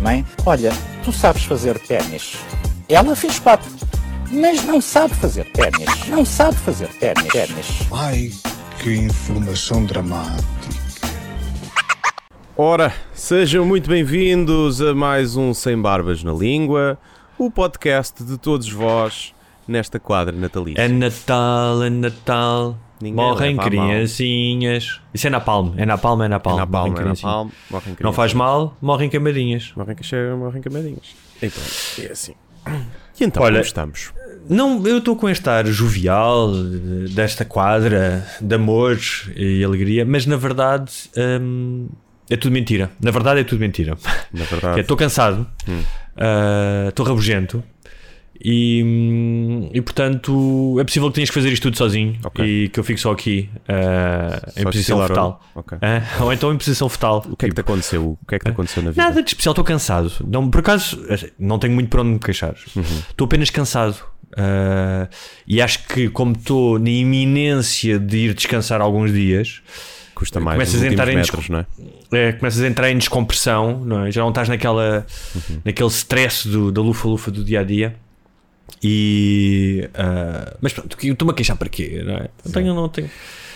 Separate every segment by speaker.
Speaker 1: Mãe, olha, tu sabes fazer ténis. Ela fez quatro, mas não sabe fazer ténis. Não sabe fazer ténis. ténis.
Speaker 2: Ai, que informação dramática.
Speaker 3: Ora, sejam muito bem-vindos a mais um Sem Barbas na Língua, o podcast de todos vós nesta quadra natalícia.
Speaker 4: É Natal, é Natal.
Speaker 3: Ninguém
Speaker 4: Morrem criancinhas. Isso é Napalm, é Napalm, é Napalm.
Speaker 3: na palma,
Speaker 4: Morrem
Speaker 3: é na palma, morrem
Speaker 4: Não faz mal, morrem queimadinhas.
Speaker 3: Morrem, morrem camadinhas. E pronto, é assim. E então,
Speaker 4: Olha,
Speaker 3: estamos?
Speaker 4: Não, eu estou com este ar jovial desta quadra de amor e alegria, mas na verdade hum, é tudo mentira. Na verdade é tudo mentira.
Speaker 3: Na
Speaker 4: é,
Speaker 3: verdade,
Speaker 4: Estou cansado,
Speaker 3: Hum.
Speaker 4: ah, estou rabugento e, hum, e portanto é possível que tenhas que fazer isto tudo sozinho
Speaker 3: Ok.
Speaker 4: e que eu fique só aqui em
Speaker 3: Só
Speaker 4: posição
Speaker 3: estilar
Speaker 4: fetal.
Speaker 3: o- ok.
Speaker 4: Ah, ou então em posição fetal.
Speaker 3: o que é que te aconteceu? O que é que te aconteceu na vida?
Speaker 4: Nada de especial, estou cansado. Não, por acaso, não tenho muito para onde me queixar.
Speaker 3: Uhum.
Speaker 4: Estou apenas cansado. Ah, e acho que, como estou na iminência de ir descansar alguns dias,
Speaker 3: Custa mais
Speaker 4: começas a entrar em
Speaker 3: metros, não é?
Speaker 4: é, começas a entrar em descompressão, não é? já não estás naquela,
Speaker 3: Uhum.
Speaker 4: naquele stress do, da lufa-lufa do dia a dia. E. ah, mas pronto, eu estou-me a queixar para quê? Não, é? não tenho. Não tenho.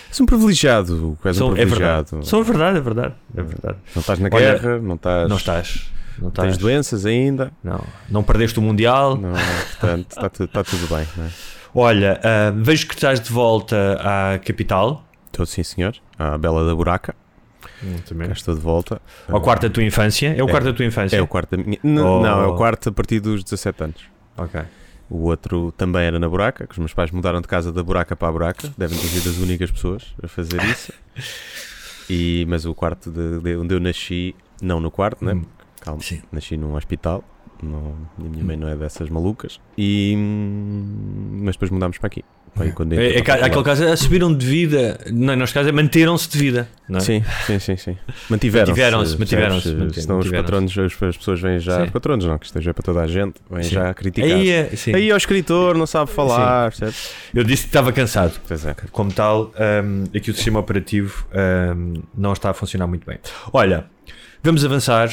Speaker 3: És um privilegiado, és um
Speaker 4: Sou- é
Speaker 3: privilegiado.
Speaker 4: verdade. Sou verdade, é verdade. É verdade.
Speaker 3: Não estás na
Speaker 4: Olha,
Speaker 3: guerra, não estás...
Speaker 4: Não estás. Não
Speaker 3: Tens
Speaker 4: estás.
Speaker 3: doenças ainda.
Speaker 4: Não, não perdeste o Mundial.
Speaker 3: Não, portanto, está tudo, está tudo bem, não é?
Speaker 4: Olha, ah, vejo que estás de volta à capital.
Speaker 3: Estou sim, senhor. À Bela da Buraca.
Speaker 4: Também.
Speaker 3: Estou de volta.
Speaker 4: Ao quarto da tua infância. É o quarto da tua infância?
Speaker 3: É o quarto da minha. N-
Speaker 4: Oh.
Speaker 3: Não, é o quarto a partir dos 17 anos.
Speaker 4: Ok.
Speaker 3: O outro também era na Buraca, que os meus pais mudaram de casa da Buraca para a Buraca. Devem ter sido as únicas pessoas a fazer isso. E, mas o quarto de, de onde eu nasci, não no quarto, né?
Speaker 4: Hum.
Speaker 3: Calma,
Speaker 4: Sim.
Speaker 3: nasci num hospital. Não, a minha mãe não é dessas malucas. E, hum, mas depois mudámos para aqui. Para aí quando
Speaker 4: É, é,
Speaker 3: a
Speaker 4: aquele caso é subiram de vida. Não, neste caso é manteram-se de vida. Não é?
Speaker 3: Sim, sim, sim, sim. Mantiveram-se.
Speaker 4: Mantiveram-se, mantiveram-se,
Speaker 3: Senão os patronos, as, as pessoas vêm já.
Speaker 4: Sim.
Speaker 3: Os patronos não, que esteja para toda a gente, vêm
Speaker 4: Sim.
Speaker 3: já a criticar.
Speaker 4: Aí, é.
Speaker 3: Aí é o escritor não sabe falar?
Speaker 4: Eu disse que estava cansado.
Speaker 3: Pois é.
Speaker 4: Como tal, hum, aqui o sistema operativo hum, não está a funcionar muito bem. Olha, vamos avançar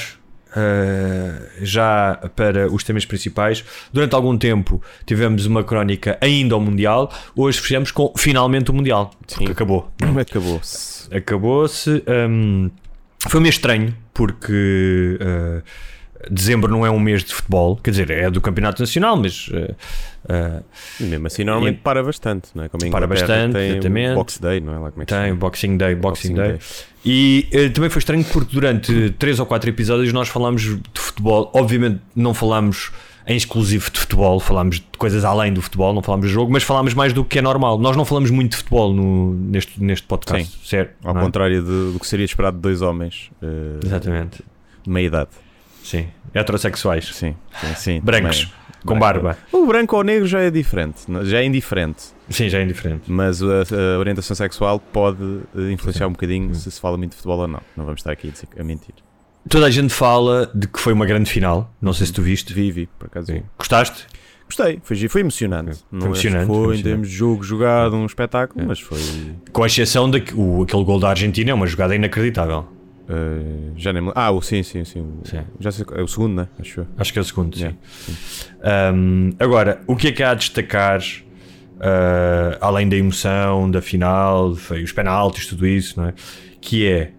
Speaker 4: uh, já para os temas principais. Durante algum tempo tivemos uma crónica ainda ao Mundial. Hoje fechamos com finalmente o Mundial.
Speaker 3: Sim.
Speaker 4: acabou.
Speaker 3: É acabou-se?
Speaker 4: Acabou-se. hum, foi meio estranho porque uh, dezembro não é um mês de futebol, quer dizer, é do Campeonato Nacional, mas uh, uh,
Speaker 3: mesmo assim, normalmente
Speaker 4: E-
Speaker 3: para bastante, não é? Como
Speaker 4: Para bastante,
Speaker 3: tem
Speaker 4: exatamente.
Speaker 3: Box Day, não é? Lá como é que
Speaker 4: tem? Boxing Day, Boxing,
Speaker 3: Boxing
Speaker 4: Day.
Speaker 3: Day.
Speaker 4: E eh, também foi estranho porque durante três ou quatro episódios nós falámos de futebol. Obviamente não falámos em exclusivo de futebol, falámos de coisas além do futebol, não falámos de jogo, mas falámos mais do que é normal. Nós não falamos muito de futebol no, neste, neste podcast,
Speaker 3: Sim.
Speaker 4: certo?
Speaker 3: Ao
Speaker 4: é?
Speaker 3: contrário de- do que seria esperado de dois homens eh,
Speaker 4: Exatamente.
Speaker 3: de meia idade.
Speaker 4: Sim. Heterossexuais.
Speaker 3: Sim, sim, sim.
Speaker 4: Brancos.
Speaker 3: também.
Speaker 4: Com
Speaker 3: Branco.
Speaker 4: barba.
Speaker 3: O branco ou negro já é diferente, já é indiferente.
Speaker 4: Sim, já é indiferente.
Speaker 3: Mas a, a orientação sexual pode eh, influenciar um bocadinho se se fala muito de futebol ou não. Não vamos estar aqui a, dizer- a mentir.
Speaker 4: Toda a gente fala de que foi uma grande final. Não sei se tu viste.
Speaker 3: Vivi, por acaso.
Speaker 4: Sim. Gostaste?
Speaker 3: Gostei, foi, foi emocionante.
Speaker 4: Foi
Speaker 3: Não é-
Speaker 4: emocionante,
Speaker 3: Foi,
Speaker 4: foi
Speaker 3: em termos de jogo jogado, um espetáculo,
Speaker 4: É.
Speaker 3: mas foi.
Speaker 4: Com exceção daquele aquele gol da Argentina, é uma jogada inacreditável.
Speaker 3: Eh, já nem. Ah, o sim, sim, sim. O,
Speaker 4: Sim.
Speaker 3: Já sei, é o segundo, né? Acho eu.
Speaker 4: Acho que é o segundo, sim. Um, agora, o que é que há a destacar, uh, além da emoção, da final, foi os penaltis, tudo isso, não é? Que é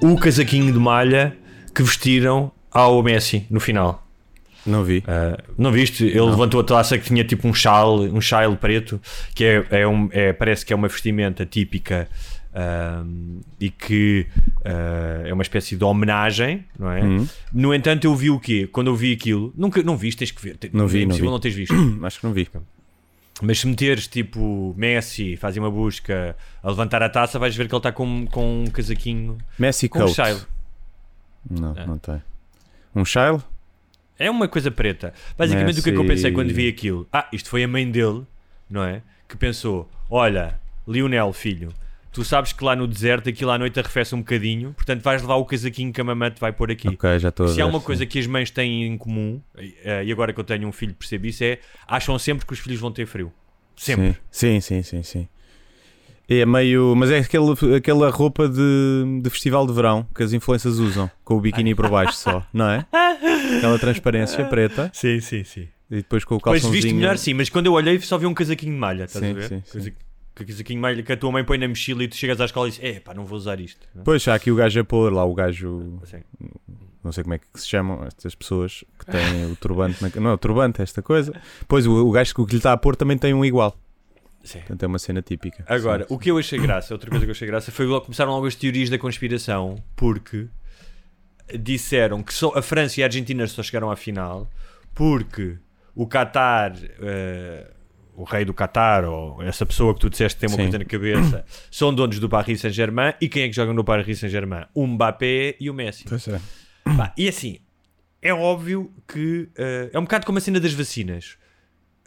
Speaker 4: o casaquinho de malha que vestiram ao Messi no final.
Speaker 3: Não vi.
Speaker 4: Uh, não viste? Ele levantou a taça que tinha tipo um chal, um chale preto, que é, é um, é- parece que é uma vestimenta típica um, e que uh, é uma espécie de homenagem, não é?
Speaker 3: Uhum.
Speaker 4: No entanto, eu vi o quê? Quando eu vi aquilo, nunca, não viste, tens que ver. Te-
Speaker 3: Não vi,
Speaker 4: é
Speaker 3: não
Speaker 4: impossível
Speaker 3: vi.
Speaker 4: não teres visto.
Speaker 3: Acho que não vi.
Speaker 4: Mas se meteres tipo Messi, fazem uma busca a levantar a taça, vais ver que ele está com, com um casaquinho
Speaker 3: Messi
Speaker 4: com um.
Speaker 3: Não,
Speaker 4: É.
Speaker 3: não tem. Um Shile?
Speaker 4: É uma coisa preta. Basicamente, o que é que eu
Speaker 3: Messi.
Speaker 4: pensei quando vi aquilo? Ah, isto foi a mãe dele, não é? Que pensou: olha, Lionel, filho, tu sabes que lá no deserto aquilo à noite arrefece um bocadinho, portanto vais levar o casaquinho que a mamãe te vai pôr aqui.
Speaker 3: Ok, já estou
Speaker 4: Se há uma
Speaker 3: sim.
Speaker 4: coisa que as mães têm em comum, eh, e agora que eu tenho um filho percebo isso, é acham sempre que os filhos vão ter frio. Sempre.
Speaker 3: Sim, sim, sim, sim. sim. É meio. Mas é aquele, aquela roupa de, de festival de verão que as influências usam, com o biquíni por baixo só, não é? Aquela transparência preta
Speaker 4: Sim, sim, sim.
Speaker 3: e depois com o calçãozinho.
Speaker 4: viste melhor, sim, mas quando eu olhei só vi um casaquinho de malha, estás
Speaker 3: Sim,
Speaker 4: a ver?
Speaker 3: sim, sim.
Speaker 4: Coisa- que malha que a tua mãe põe na mochila e tu chegas à escola e dizes: É pá, não vou usar isto. não?
Speaker 3: Pois, há aqui o gajo a pôr lá, o gajo.
Speaker 4: Assim.
Speaker 3: Não sei como é que se chamam estas pessoas que têm o turbante. Na... Não é o turbante, esta coisa. Pois, o, o gajo que que lhe está a pôr também tem um igual.
Speaker 4: Sim.
Speaker 3: Portanto, é uma cena típica.
Speaker 4: Agora,
Speaker 3: Sim.
Speaker 4: o que eu achei graça, outra coisa que eu achei graça foi logo começaram logo as teorias da conspiração, porque disseram que só a França e a Argentina só chegaram à final porque o Qatar, eh, o rei do Qatar, ou essa pessoa que tu disseste que tem uma
Speaker 3: Sim.
Speaker 4: coisa na cabeça, são donos do Paris Saint-Germain. E quem é que joga no Paris Saint-Germain? O Mbappé e o Messi.
Speaker 3: Pois é.
Speaker 4: Pá, e assim, é óbvio que eh, é um bocado como a cena das vacinas.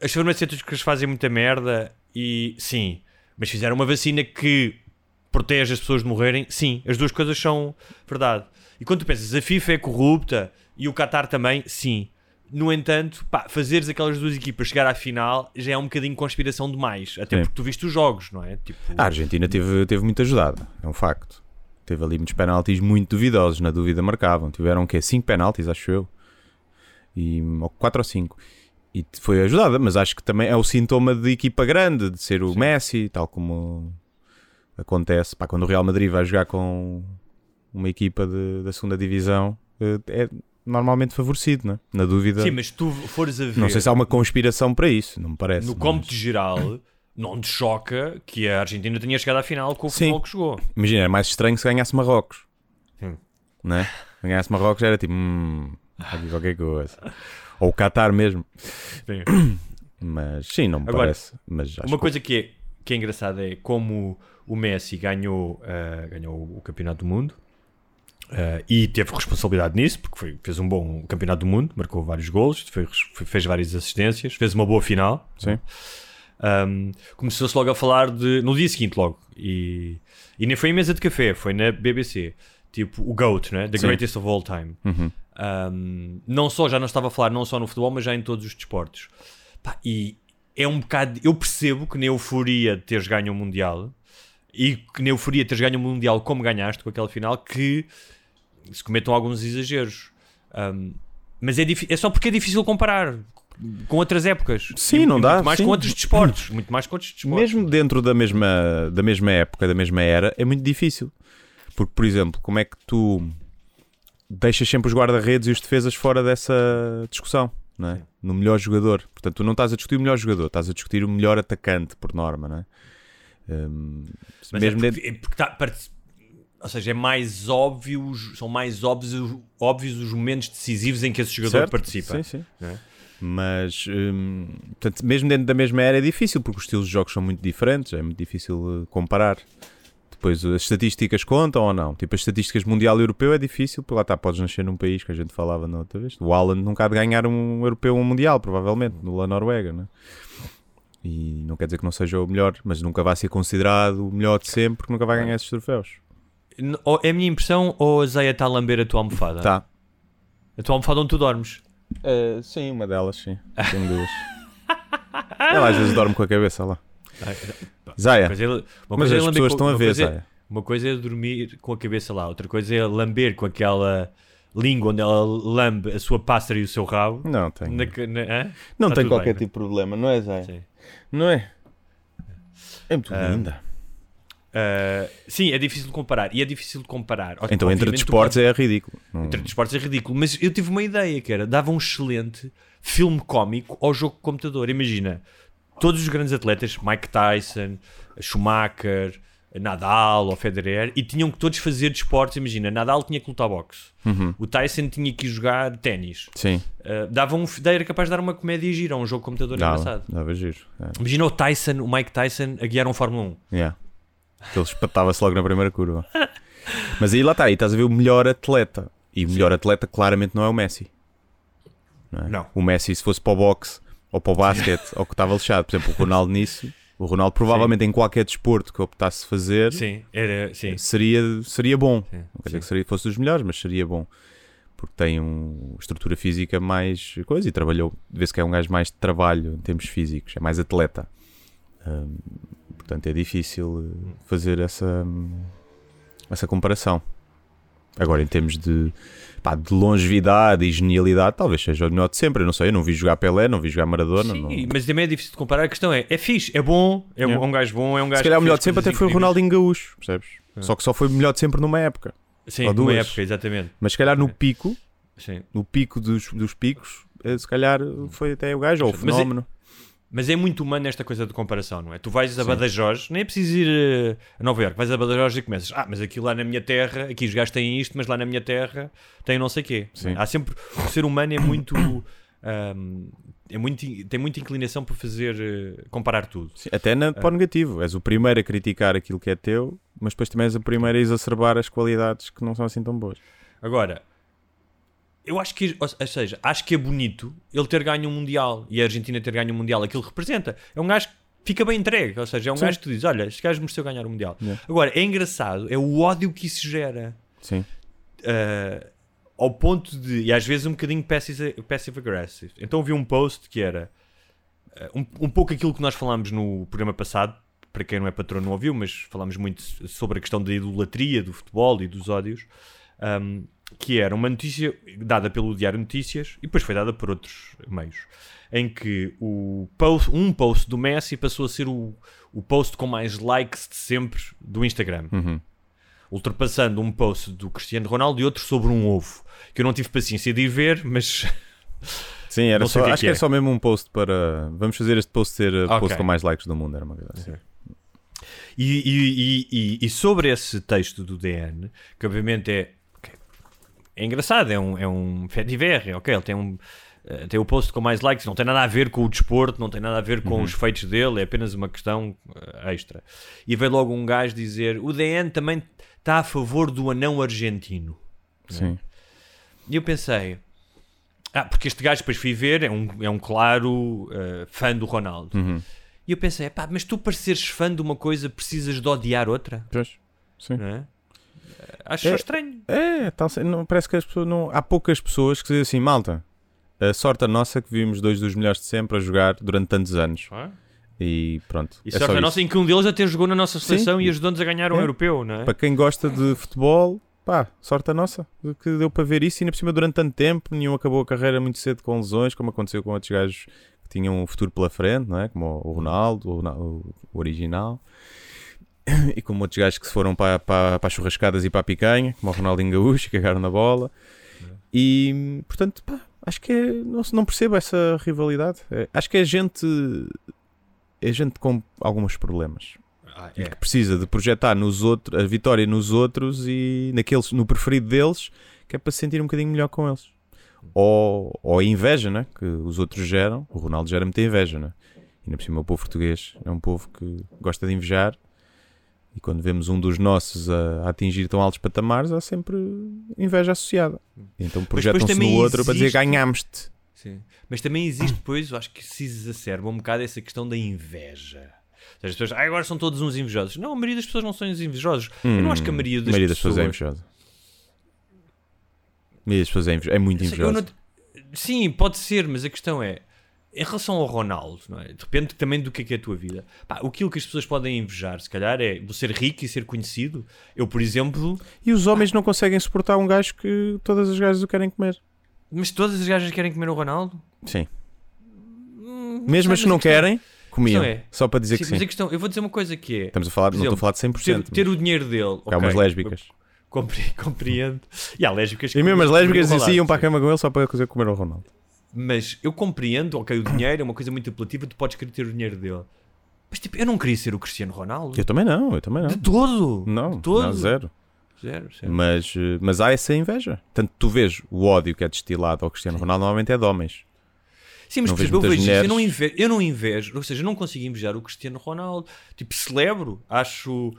Speaker 4: As farmacêuticas fazem muita merda e sim, mas fizeram uma vacina que protege as pessoas de morrerem. Sim, as duas coisas são verdade. E quando tu pensas a FIFA é corrupta e o Qatar também, sim. No entanto, pá, fazeres aquelas duas equipas chegar à final já é um bocadinho conspiração demais. Até
Speaker 3: Sim.
Speaker 4: porque tu viste os jogos, não é? Tipo,
Speaker 3: A Argentina teve, teve muito ajudada, é um facto. Teve ali muitos penaltis muito duvidosos, na dúvida marcavam. Tiveram o quê? 5 penaltis, acho eu. E, ou 4 ou 5. E foi ajudada, mas acho que também é o sintoma de equipa grande, de ser o Messi, tal como acontece pá, quando o Real Madrid vai jogar com uma equipa de- da segunda divisão. eh, É normalmente favorecido, né? na dúvida.
Speaker 4: sim, mas tu fores a ver.
Speaker 3: Não sei se há uma conspiração para isso, não me parece.
Speaker 4: no
Speaker 3: mas-
Speaker 4: cómputo geral, não te choca que a Argentina tenha chegado à final com o
Speaker 3: Sim.
Speaker 4: futebol que jogou.
Speaker 3: Imagina, era mais estranho se ganhasse Marrocos.
Speaker 4: Hum.
Speaker 3: Né? Se ganhasse Marrocos era tipo, hum, aqui qualquer coisa. Ou o Qatar mesmo.
Speaker 4: Sim.
Speaker 3: Mas sim, não me
Speaker 4: Agora,
Speaker 3: parece. Mas acho
Speaker 4: Uma coisa que é, que é engraçada é como o Messi ganhou, ah, ganhou o Campeonato do Mundo ah, e teve responsabilidade nisso, porque foi- fez um bom Campeonato do Mundo, marcou vários golos, foi- fez várias assistências, fez uma boa final.
Speaker 3: Sim.
Speaker 4: Um, Começou-se logo a falar de. no dia seguinte, logo. E, e nem foi em mesa de café, foi na BBC. Tipo, o GOAT, né? The
Speaker 3: Sim.
Speaker 4: Greatest of All Time.
Speaker 3: Uhum.
Speaker 4: Um, não só, já não estava a falar não só no futebol, mas já em todos os desportos. Pá, e é um bocado. Eu percebo que na euforia de teres ganho o Mundial e que na euforia de teres ganho o Mundial como ganhaste com aquela final, que se cometam alguns exageros. Um, mas é, é só porque é difícil comparar com outras épocas.
Speaker 3: Sim,
Speaker 4: E-
Speaker 3: não
Speaker 4: e
Speaker 3: dá,
Speaker 4: Muito mais
Speaker 3: sim.
Speaker 4: com outros desportos. Muito mais com outros desportos.
Speaker 3: Mesmo dentro da mesma, da mesma época, da mesma era, é muito difícil. Porque, por exemplo, como é que tu deixas sempre os guarda-redes e os defesas fora dessa discussão? Não é? No melhor jogador. Portanto, tu não estás a discutir o melhor jogador, estás a discutir o melhor atacante, por norma, não é? Hum, mesmo
Speaker 4: é
Speaker 3: dentro-
Speaker 4: porque, é porque tá- ou seja, é mais óbvio, são mais óbvios, óbvios os momentos decisivos em que esse jogador
Speaker 3: Certo?
Speaker 4: participa.
Speaker 3: Sim, sim.
Speaker 4: é?
Speaker 3: Mas, hum, portanto, mesmo dentro da mesma era é difícil, porque os estilos de jogos são muito diferentes, é muito difícil eh, comparar. Depois, as estatísticas contam ou não? Tipo, as estatísticas mundial e europeu é difícil, porque lá está, podes nascer num país que a gente falava na outra vez. O Haaland nunca há de ganhar um europeu ou um mundial, provavelmente, no La Noruega, né? E não quer dizer que não seja o melhor, mas nunca vai ser considerado o melhor de sempre, porque nunca vai ganhar esses troféus.
Speaker 4: Ou É a minha impressão ou a Zeia está a lamber a tua almofada?
Speaker 3: Tá.
Speaker 4: A tua almofada onde tu dormes.
Speaker 3: Eh, sim, uma delas, sim. Tenho duas. Ela às vezes dorme com a cabeça lá. Zaya,
Speaker 4: é-
Speaker 3: mas
Speaker 4: é
Speaker 3: as
Speaker 4: lamber
Speaker 3: pessoas
Speaker 4: com-
Speaker 3: estão a ver,
Speaker 4: coisa é-
Speaker 3: Zaya.
Speaker 4: Uma coisa é dormir com a cabeça lá, outra coisa é lamber com aquela língua onde ela lambe a sua pássara e o seu rabo.
Speaker 3: Não tem.
Speaker 4: Na na- hã?
Speaker 3: Não
Speaker 4: Tá
Speaker 3: tem
Speaker 4: tudo
Speaker 3: qualquer
Speaker 4: bem, né?
Speaker 3: tipo de problema, não é, Zé?
Speaker 4: Sim.
Speaker 3: Não é? É muito
Speaker 4: Ah,
Speaker 3: linda.
Speaker 4: Uh, sim, é difícil de comparar. E é difícil de comparar.
Speaker 3: Então, entre desportos é ridículo.
Speaker 4: Entre desportos é ridículo, mas eu tive uma ideia que era dava um excelente filme cómico ao jogo de computador. Imagina, todos os grandes atletas, Mike Tyson, Schumacher, Nadal ou Federer, e tinham que todos fazer desportos. Imagina, Nadal tinha que lutar boxe,
Speaker 3: Uhum.
Speaker 4: o Tyson tinha que jogar ténis.
Speaker 3: Sim,
Speaker 4: Uh, dava um, era capaz de dar uma comédia gira a um jogo de computador
Speaker 3: dava,
Speaker 4: engraçado.
Speaker 3: dava giro. É.
Speaker 4: Imagina o Tyson, o Mike Tyson, a guiar um Fórmula 1.
Speaker 3: Yeah. Que Ele espatava-se logo na primeira curva. Mas aí lá está, aí estás a ver o melhor atleta. E o melhor atleta claramente não é o Messi. Não, é?
Speaker 4: Não.
Speaker 3: O Messi, se fosse para o boxe ou para o basquete, ou que estava lixado, por exemplo, o Ronaldo nisso, o Ronaldo provavelmente em qualquer desporto que optasse fazer
Speaker 4: Sim, era, sim.
Speaker 3: seria, seria bom.
Speaker 4: Sim,
Speaker 3: Não quer dizer
Speaker 4: sim.
Speaker 3: que seria, fosse dos melhores, mas seria bom. Porque tem uma estrutura física mais coisa e trabalhou, vê-se que é um gajo mais de trabalho em termos físicos, é mais atleta. Hum, portanto, é difícil eh, fazer essa, essa comparação. Agora, em termos de, pá, de longevidade e genialidade, talvez seja o melhor de sempre. Eu não sei, eu não vi jogar Pelé, não vi jogar Maradona.
Speaker 4: Sim,
Speaker 3: não-
Speaker 4: mas também é difícil de comparar. A questão é: é fixe, é bom, é um,
Speaker 3: Yeah.
Speaker 4: um gajo bom, é um gajo
Speaker 3: Se calhar o melhor de sempre até foi o. Ronaldinho Gaúcho, percebes? Só que só foi o melhor de sempre numa época.
Speaker 4: Sim, numa época, exatamente.
Speaker 3: Mas se calhar no pico,
Speaker 4: Sim.
Speaker 3: no pico dos, dos picos, eh, se calhar foi até o gajo, ou o
Speaker 4: é-
Speaker 3: fenómeno.
Speaker 4: Mas é muito humano esta coisa de comparação, não é? Tu vais a
Speaker 3: Sim.
Speaker 4: Badajoz, nem é preciso ir eh, a Nova Iorque, vais a Badajoz e começas, ah, mas aqui lá na minha terra, aqui os gajos têm isto, mas lá na minha terra tem não sei quê.
Speaker 3: Sim.
Speaker 4: Há sempre, o ser humano é muito, ahm, é muito, tem muita inclinação para fazer, eh, comparar tudo.
Speaker 3: Sim, Até na, para o negativo. És o primeiro a criticar aquilo que é teu, mas depois também és o primeiro a exacerbar as qualidades que não são assim tão boas.
Speaker 4: Agora, eu acho que, ou seja, acho que é bonito ele ter ganho um Mundial e a Argentina ter ganho um Mundial. Aquilo representa. É um gajo que fica bem entregue. Ou seja, é um
Speaker 3: Sim.
Speaker 4: gajo que tu dizes: Olha, este gajo mereceu ganhar o Mundial.
Speaker 3: Yeah.
Speaker 4: Agora, é engraçado, é o ódio que isso gera.
Speaker 3: Sim.
Speaker 4: Uh, ao ponto de, e às vezes um bocadinho passive, passive aggressive. Então vi um post que era uh, um, um pouco aquilo que nós falámos no programa passado. Para quem não é patrão, não ouviu, mas falámos muito sobre a questão da idolatria do futebol e dos ódios. Um, que era uma notícia dada pelo Diário Notícias e depois foi dada por outros meios, em que o post, um post do Messi passou a ser o, o post com mais likes de sempre do Instagram,
Speaker 3: Uhum.
Speaker 4: ultrapassando um post do Cristiano Ronaldo e outro sobre um ovo, que eu não tive paciência de ir ver, mas
Speaker 3: Sim, era só,
Speaker 4: que é
Speaker 3: acho
Speaker 4: que
Speaker 3: que era
Speaker 4: é.
Speaker 3: só mesmo um post para. Vamos fazer este post ser o
Speaker 4: Ok.
Speaker 3: post com mais likes do mundo. Era uma coisa assim.
Speaker 4: E, e- e- e- e sobre esse texto do DN, que obviamente é, é engraçado, é um, é um fait divers, é ok, ele tem um eh, tem o post com mais likes, não tem nada a ver com o desporto, não tem nada a ver com os feitos dele, é apenas uma questão eh, extra. E veio logo um gajo dizer: o DN também está a favor do anão argentino.
Speaker 3: Sim.
Speaker 4: E eu pensei: ah, porque este gajo depois fui ver, é um, é um claro eh, fã do Ronaldo.
Speaker 3: Uhum.
Speaker 4: E eu pensei: pá, mas tu para seres fã de uma coisa precisas de odiar outra?
Speaker 3: Pois. Sim.
Speaker 4: não é? Acho
Speaker 3: É.
Speaker 4: estranho.
Speaker 3: É, tal, não, parece que as pessoas não. Há poucas pessoas que dizem assim, malta. A sorte a nossa que vimos dois dos melhores de sempre a jogar durante tantos anos. E pronto.
Speaker 4: E
Speaker 3: é
Speaker 4: sorte
Speaker 3: só
Speaker 4: a
Speaker 3: isso.
Speaker 4: nossa em que um deles até jogou na nossa seleção
Speaker 3: Sim.
Speaker 4: e ajudou-nos a ganhar um
Speaker 3: É.
Speaker 4: europeu, não é?
Speaker 3: Para quem gosta de futebol, pá, sorte a nossa que deu para ver isso e ainda por cima durante tanto tempo. Nenhum acabou a carreira muito cedo com lesões, como aconteceu com outros gajos que tinham um futuro pela frente, não é? Como o Ronaldo, o, Ronaldo- o original. E como outros gajos que se foram para, para, para as churrascadas e para a picanha, como o Ronaldinho Gaúcho, que cagaram na bola. E, portanto, pá, acho que é, não, não percebo essa rivalidade. É, acho que é gente, é gente com alguns problemas
Speaker 4: Ah,
Speaker 3: e
Speaker 4: é.
Speaker 3: que precisa de projetar nos outros, a vitória nos outros e naqueles, no preferido deles, que é para se sentir um bocadinho melhor com eles. Ou, ou a inveja, né? que os outros geram. O Ronaldo gera muita inveja, né? E ainda por cima o povo português é um povo que gosta de invejar. E quando vemos um dos nossos a, a atingir tão altos patamares, há sempre inveja associada. E então projetam-se no outro para dizer
Speaker 4: existe-
Speaker 3: ganhámos-te.
Speaker 4: Sim. Mas também existe depois, eu acho que se exacerba um bocado essa questão da inveja. Ou seja, as pessoas, ah, agora são todos uns invejosos. Não, a maioria das pessoas não são uns invejosos. eu não acho que a maioria das,
Speaker 3: Hum, a maioria das
Speaker 4: pessoas...
Speaker 3: pessoas é invejosa. A maioria das pessoas é, invejosa, é muito invejosa.
Speaker 4: Sim, pode ser, mas a questão é, em relação ao Ronaldo, não é? depende também do que é, que é a tua vida. Pá, aquilo que as pessoas podem invejar, se calhar, é ser rico e ser conhecido. Eu, por exemplo,
Speaker 3: E os homens não conseguem suportar um gajo que todas as gajas o querem comer.
Speaker 4: mas todas as gajas querem comer o Ronaldo?
Speaker 3: Sim.
Speaker 4: Hum,
Speaker 3: Mesmo as que não querem, comiam.
Speaker 4: é-
Speaker 3: Só para dizer
Speaker 4: Sim,
Speaker 3: que
Speaker 4: mas
Speaker 3: sim.
Speaker 4: a questão, eu vou dizer uma coisa que é.
Speaker 3: Estamos a falar,
Speaker 4: por
Speaker 3: não estou a
Speaker 4: exemplo,
Speaker 3: falar de 100%.
Speaker 4: Ter, ter
Speaker 3: mas
Speaker 4: o dinheiro dele.
Speaker 3: Há umas
Speaker 4: ok,
Speaker 3: lésbicas.
Speaker 4: compre- Compreendo. E há lésbicas que.
Speaker 3: E mesmo as lésbicas em si iam para a cama com ele só para comer o Ronaldo.
Speaker 4: Mas eu compreendo, ok, o dinheiro é uma coisa muito apelativa, tu podes querer ter o dinheiro dele. Mas tipo, eu não queria ser o Cristiano Ronaldo.
Speaker 3: Eu também não, eu também não.
Speaker 4: De todo!
Speaker 3: Não,
Speaker 4: de todo.
Speaker 3: não, zero.
Speaker 4: Zero, zero.
Speaker 3: Mas, eh, mas há essa inveja. Tanto tu vês o ódio que é destilado ao Cristiano Ronaldo, normalmente é de homens.
Speaker 4: Sim, mas
Speaker 3: não
Speaker 4: exemplo, eu
Speaker 3: vejo muitas
Speaker 4: isso, eu não,
Speaker 3: mulheres.
Speaker 4: invejo, eu não invejo, ou seja, eu não consigo invejar o Cristiano Ronaldo. Tipo, celebro, acho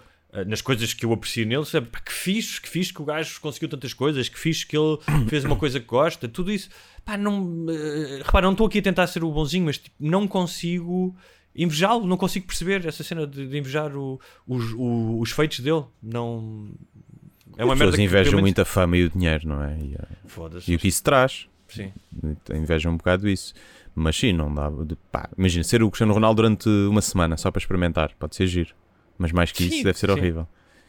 Speaker 4: nas coisas que eu aprecio nele, sabe? Que fixe, que fixe que o gajo conseguiu tantas coisas, que fixe que ele fez uma coisa que gosta, tudo isso. Pá, não, uh, repara, não estou aqui a tentar ser o bonzinho, mas tipo, não consigo invejá-lo, não consigo perceber essa cena de, de invejar o- os, o- os feitos dele. Não. É uma
Speaker 3: As pessoas invejam muito a fama e o dinheiro, não é? E, e o que isso traz.
Speaker 4: Sim.
Speaker 3: Invejam um bocado isso. Mas sim, não dá. de- pá, imagina, ser o Cristiano Ronaldo durante uma semana só para experimentar, pode ser giro. Mas mais que
Speaker 4: Sim,
Speaker 3: isso, deve ser
Speaker 4: sim.
Speaker 3: horrível.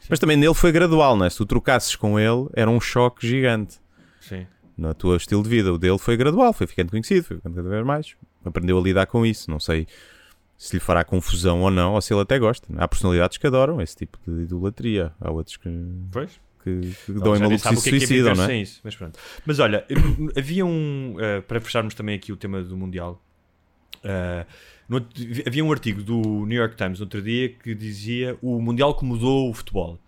Speaker 3: Mas também nele foi gradual, não é? Se tu trocasses com ele, era um choque gigante
Speaker 4: Sim.
Speaker 3: no teu estilo de vida. O dele foi gradual, foi ficando conhecido, foi ficando cada vez mais. Aprendeu a lidar com isso. Não sei se lhe fará confusão ou não, ou se ele até gosta. Há personalidades que adoram esse tipo de idolatria. Há outros que,
Speaker 4: Pois.
Speaker 3: que, que
Speaker 4: Não,
Speaker 3: dão em
Speaker 4: sabe
Speaker 3: e
Speaker 4: é é
Speaker 3: suicidam,
Speaker 4: viver
Speaker 3: não é?
Speaker 4: isso, mas pronto. Mas olha, havia um. eh, para fecharmos também aqui o tema do Mundial, eh, no havia um artigo do New York Times no outro dia que dizia o Mundial que mudou o futebol.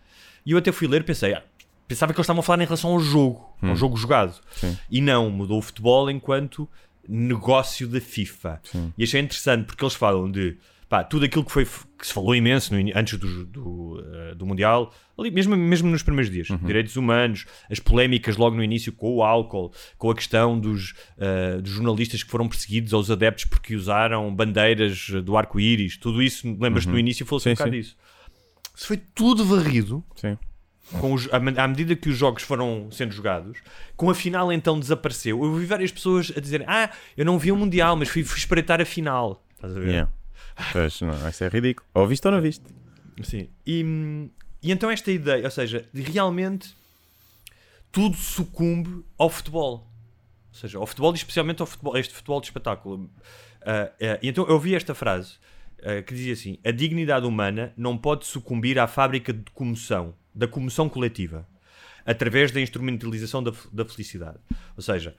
Speaker 4: E eu até fui ler e pensei, ah, pensava que eles estavam a falar em relação ao jogo, ao jogo jogado.
Speaker 3: Sim.
Speaker 4: E não, mudou o futebol enquanto negócio da FIFA.
Speaker 3: Sim.
Speaker 4: E achei interessante porque eles falam de pá, tudo aquilo que, foi, que se falou imenso no antes do, do, eh, do Mundial, ali, mesmo, mesmo nos primeiros dias, direitos humanos, as polémicas logo no início com o álcool, com a questão dos, eh, dos jornalistas que foram perseguidos aos adeptos porque usaram bandeiras do arco-íris, tudo isso, lembras-te no início, falou-se um bocado disso. Se foi tudo varrido
Speaker 3: Sim.
Speaker 4: com os- à, à medida que os jogos foram sendo jogados, com a final então desapareceu. Eu vi várias pessoas a dizerem: Ah, eu não vi o Mundial, mas fui, fui espreitar a final. Estás a ver?
Speaker 3: Yeah. Pois, não, isso é ridículo. Ou viste ou não viste?
Speaker 4: Sim. E, e então esta ideia, ou seja, realmente tudo sucumbe ao futebol. Ou seja, ao futebol e especialmente ao futebol, este futebol de espetáculo. Ah, e então eu vi esta frase ah, que dizia assim: A dignidade humana não pode sucumbir à fábrica de comoção, da comoção coletiva, através da instrumentalização da, da felicidade. Ou seja,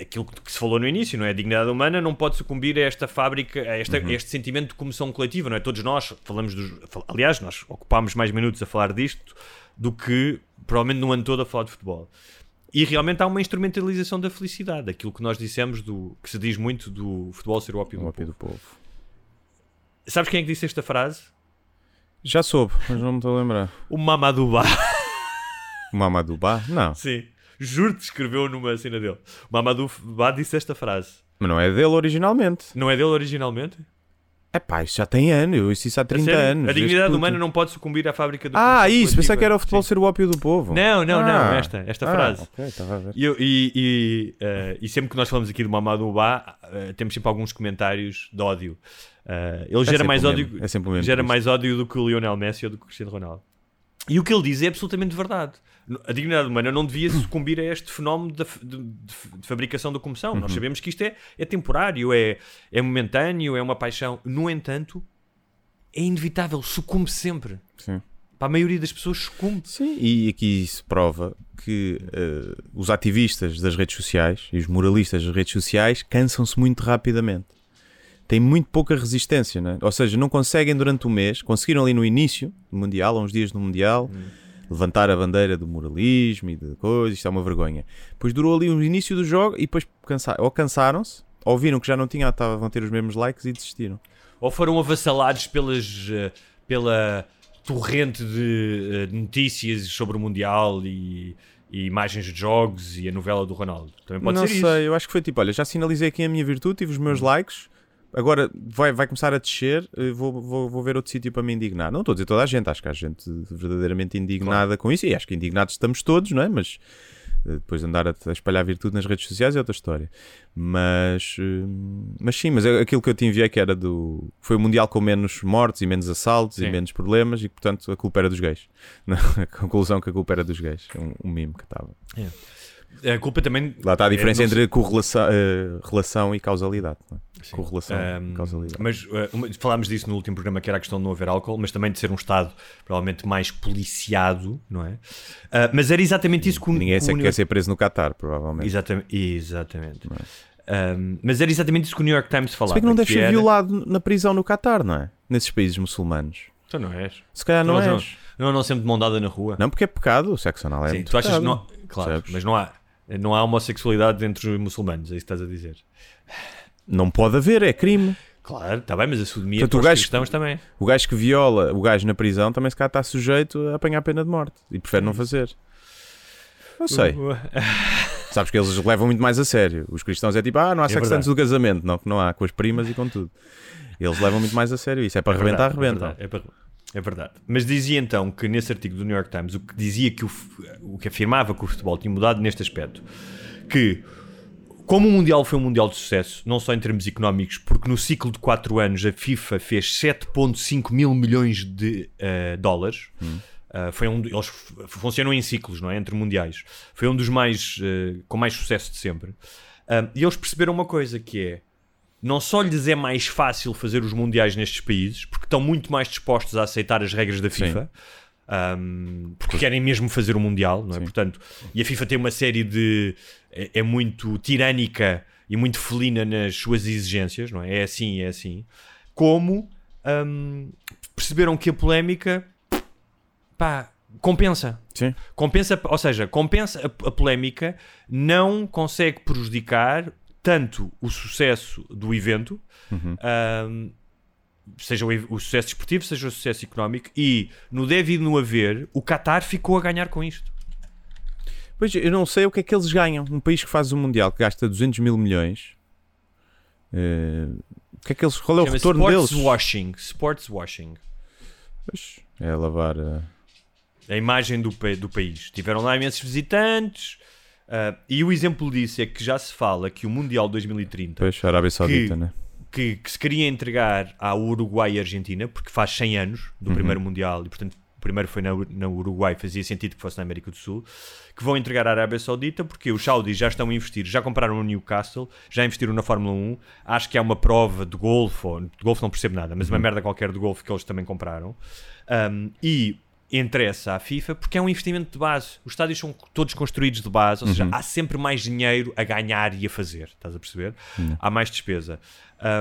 Speaker 4: aquilo que se falou no início, não é? A dignidade humana não pode sucumbir a esta fábrica, a, esta, a este sentimento de comoção coletiva, não é? Todos nós falamos dos. Aliás, nós ocupámos mais minutos a falar disto do que provavelmente no ano todo a falar de futebol. E realmente há uma instrumentalização da felicidade, aquilo que nós dissemos, do, que se diz muito do futebol ser o ópio
Speaker 3: O
Speaker 4: do
Speaker 3: ópio
Speaker 4: povo.
Speaker 3: do povo.
Speaker 4: Sabes quem é que disse esta frase?
Speaker 3: Já soube, mas não me estou a lembrar.
Speaker 4: O Mamadou Ba?
Speaker 3: Não.
Speaker 4: Sim. Juro-te, escreveu numa cena dele. O Mamadou Ba disse esta frase.
Speaker 3: Mas não é dele originalmente.
Speaker 4: Não é dele originalmente?
Speaker 3: É pá, isso já tem anos. Isso há
Speaker 4: A
Speaker 3: 30
Speaker 4: sério?
Speaker 3: anos.
Speaker 4: A dignidade humana não pode sucumbir à fábrica do
Speaker 3: Ah, isso. Pensei que era o futebol
Speaker 4: Sim.
Speaker 3: ser o ópio do povo.
Speaker 4: Não, não, não.
Speaker 3: Ah.
Speaker 4: Esta, esta
Speaker 3: Ah,
Speaker 4: frase.
Speaker 3: Ok, estava a ver.
Speaker 4: E, e, e, eh, e sempre que nós falamos aqui do Mamadou Ba, eh, temos sempre alguns comentários de ódio. Eh, ele gera
Speaker 3: sempre
Speaker 4: mais ódio,
Speaker 3: é
Speaker 4: gera mais ódio do que o Lionel Messi ou do que o Cristiano Ronaldo. E o que ele diz é absolutamente verdade. A dignidade humana não devia sucumbir a este fenómeno de, de- de fabricação da comoção.
Speaker 3: Uhum.
Speaker 4: Nós sabemos que isto é, é temporário, é, é momentâneo, é uma paixão. No entanto, é inevitável, sucumbe sempre.
Speaker 3: Sim.
Speaker 4: Para a maioria das pessoas, sucumbe.
Speaker 3: Sim, e aqui se prova que eh, os ativistas das redes sociais e os moralistas das redes sociais cansam-se muito rapidamente. Têm muito pouca resistência, né? ou seja, não conseguem durante o mês, conseguiram ali no início do Mundial, há uns dias do Mundial, levantar a bandeira do moralismo e de coisas, isto é uma vergonha. Depois durou ali o início do jogo e depois cansa ou cansaram-se, ou viram que já não tinham, estavam a ter os mesmos likes e desistiram.
Speaker 4: ou foram avassalados pelas, eh, pela torrente de eh, notícias sobre o Mundial e, e imagens de jogos e a novela do Ronaldo. Também pode
Speaker 3: não
Speaker 4: ser
Speaker 3: sei,
Speaker 4: isso.
Speaker 3: eu acho que foi tipo, olha, já sinalizei aqui a minha virtude, tive os meus likes, agora vai, vai começar a descer, eh, vou, vou, vou ver outro sítio para me indignar. Não estou a dizer toda a gente, acho que há gente verdadeiramente indignada com isso, e acho que indignados estamos todos, não é? Mas eh, depois andar a, a espalhar virtude nas redes sociais é outra história. Mas, eh, mas sim, mas é aquilo que eu te enviei que era do. Foi o Mundial com menos mortes e menos assaltos
Speaker 4: Sim.
Speaker 3: e menos problemas, e portanto a culpa era dos gays. a conclusão que a culpa era dos gays. Um, um mime que estava.
Speaker 4: A culpa também.
Speaker 3: Lá está a diferença
Speaker 4: É, não
Speaker 3: entre correlação, eh, relação e causalidade. não é? Correlação
Speaker 4: Ahm,
Speaker 3: e causalidade.
Speaker 4: Mas uma- falámos disso no último programa, que era a questão de não haver álcool, mas também de ser um Estado provavelmente mais policiado, não é? Ah, mas era exatamente isso que o
Speaker 3: Ninguém
Speaker 4: que
Speaker 3: se-
Speaker 4: o
Speaker 3: quer ser preso no Qatar, provavelmente.
Speaker 4: Exatamente. exatamente. Ahm, mas era exatamente isso que o New York Times
Speaker 3: Se
Speaker 4: falava.
Speaker 3: bem que não deve ser
Speaker 4: era-
Speaker 3: violado na prisão no Qatar, não é? Nesses países muçulmanos.
Speaker 4: Tu não és.
Speaker 3: Se calhar não,
Speaker 4: Não, não.
Speaker 3: és.
Speaker 4: Não, não sempre de mão dada na rua.
Speaker 3: Não, porque é pecado, o sexo anal é
Speaker 4: Sim, tu achas que
Speaker 3: pecado.
Speaker 4: não. Claro,
Speaker 3: percebes?
Speaker 4: mas não há, não há homossexualidade entre os muçulmanos, é isso que estás a dizer.
Speaker 3: Não pode haver, é crime.
Speaker 4: Claro, está bem, mas a sodomia
Speaker 3: Portanto,
Speaker 4: para os
Speaker 3: gajo-
Speaker 4: cristãos também.
Speaker 3: O gajo que viola o gajo na prisão também se calhar está sujeito a apanhar pena de morte e prefere não fazer. Não sei. Sabes que eles levam muito mais a sério. Os cristãos é tipo, ah, não há sexo
Speaker 4: verdade.
Speaker 3: antes do casamento. Não, que não há, com as primas e com tudo. Eles levam muito mais a sério isso. É para
Speaker 4: É
Speaker 3: arrebentar, arrebentam.
Speaker 4: É é para- é verdade. Mas dizia então que nesse artigo do New York Times o que dizia que o, o que afirmava que o futebol tinha mudado neste aspecto, que como o Mundial foi um Mundial de sucesso, não só em termos económicos, porque no ciclo de 4 anos a FIFA fez 7,5 mil milhões de eh, dólares. Uh, foi um, eles funcionam em ciclos, não é? Entre mundiais. Foi um dos mais eh, com mais sucesso de sempre. E eles perceberam uma coisa que é não só lhes é mais fácil fazer os mundiais nestes países, porque estão muito mais dispostos a aceitar as regras da FIFA, um, porque querem mesmo fazer o mundial, não é? Portanto, e a FIFA tem uma série de é, é muito tirânica e muito felina nas suas exigências, não é? É assim, é assim. Como um, perceberam que a polémica pá, compensa.
Speaker 3: Sim.
Speaker 4: Compensa, ou seja, compensa a, a polémica, não consegue prejudicar tanto o sucesso do evento, ahm, seja o, o sucesso desportivo, seja o sucesso económico, e no deve e no haver, o Qatar ficou a ganhar com isto.
Speaker 3: Pois eu não sei o que é que eles ganham. Um país que faz o Mundial que gasta 200 mil milhões. eh, o que é que eles, qual é o retorno
Speaker 4: sports
Speaker 3: deles?
Speaker 4: washing. Sports washing.
Speaker 3: Pois, é lavar. eh,
Speaker 4: a imagem do, do país. Tiveram lá imensos visitantes. Ah, e o exemplo disso é que já se fala que o Mundial 2030
Speaker 3: Pois, Arábia Saudita,
Speaker 4: Que-
Speaker 3: né?
Speaker 4: que, que se queria entregar ao Uruguai e Argentina, porque faz 100 anos
Speaker 3: Uhum.
Speaker 4: do primeiro Mundial, e portanto o primeiro foi na, na Uruguai, fazia sentido que fosse na América do Sul, que vão entregar à Arábia Saudita, porque os saudis já estão a investir, já compraram no Newcastle, já investiram na Fórmula 1, acho que há uma prova de golfe, ou de golfe não percebo nada, mas
Speaker 3: Uhum.
Speaker 4: uma merda qualquer de golfe que eles também compraram, Um, e interessa à FIFA porque é um investimento de base. Os estádios são todos construídos de base, ou seja,
Speaker 3: Uhum.
Speaker 4: há sempre mais dinheiro a ganhar e a fazer, estás a perceber? Há mais despesa.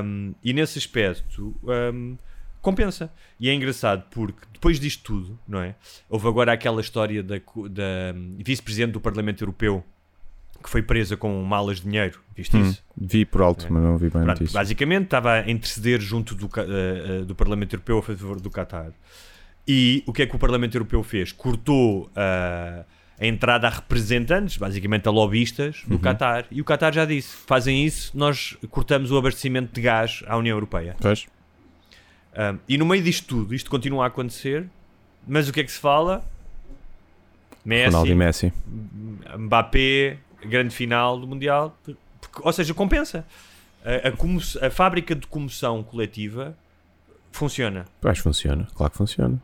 Speaker 4: Um, e nesse aspecto um, compensa. E é engraçado porque depois disto tudo, não é? Houve agora aquela história da, da vice-presidente do Parlamento Europeu que foi presa com malas de dinheiro, viste
Speaker 3: Hum,
Speaker 4: isso?
Speaker 3: vi por alto, mas não vi bem
Speaker 4: Pronto, basicamente estava a interceder junto do, eh, eh, do Parlamento Europeu a favor do Qatar. E o que é que o Parlamento Europeu fez? Cortou ah, a entrada a representantes, basicamente a lobistas, do Qatar. E o Qatar já disse: fazem isso, nós cortamos o abastecimento de gás à União Europeia.
Speaker 3: Pois.
Speaker 4: Ah, e no meio disto tudo, isto continua a acontecer, mas o que é que se fala? Messi,
Speaker 3: Ronaldo e Messi.
Speaker 4: Mbappé, grande final do Mundial. Ou seja, compensa. A, a a fábrica de comoção coletiva funciona.
Speaker 3: Pois funciona, claro que funciona.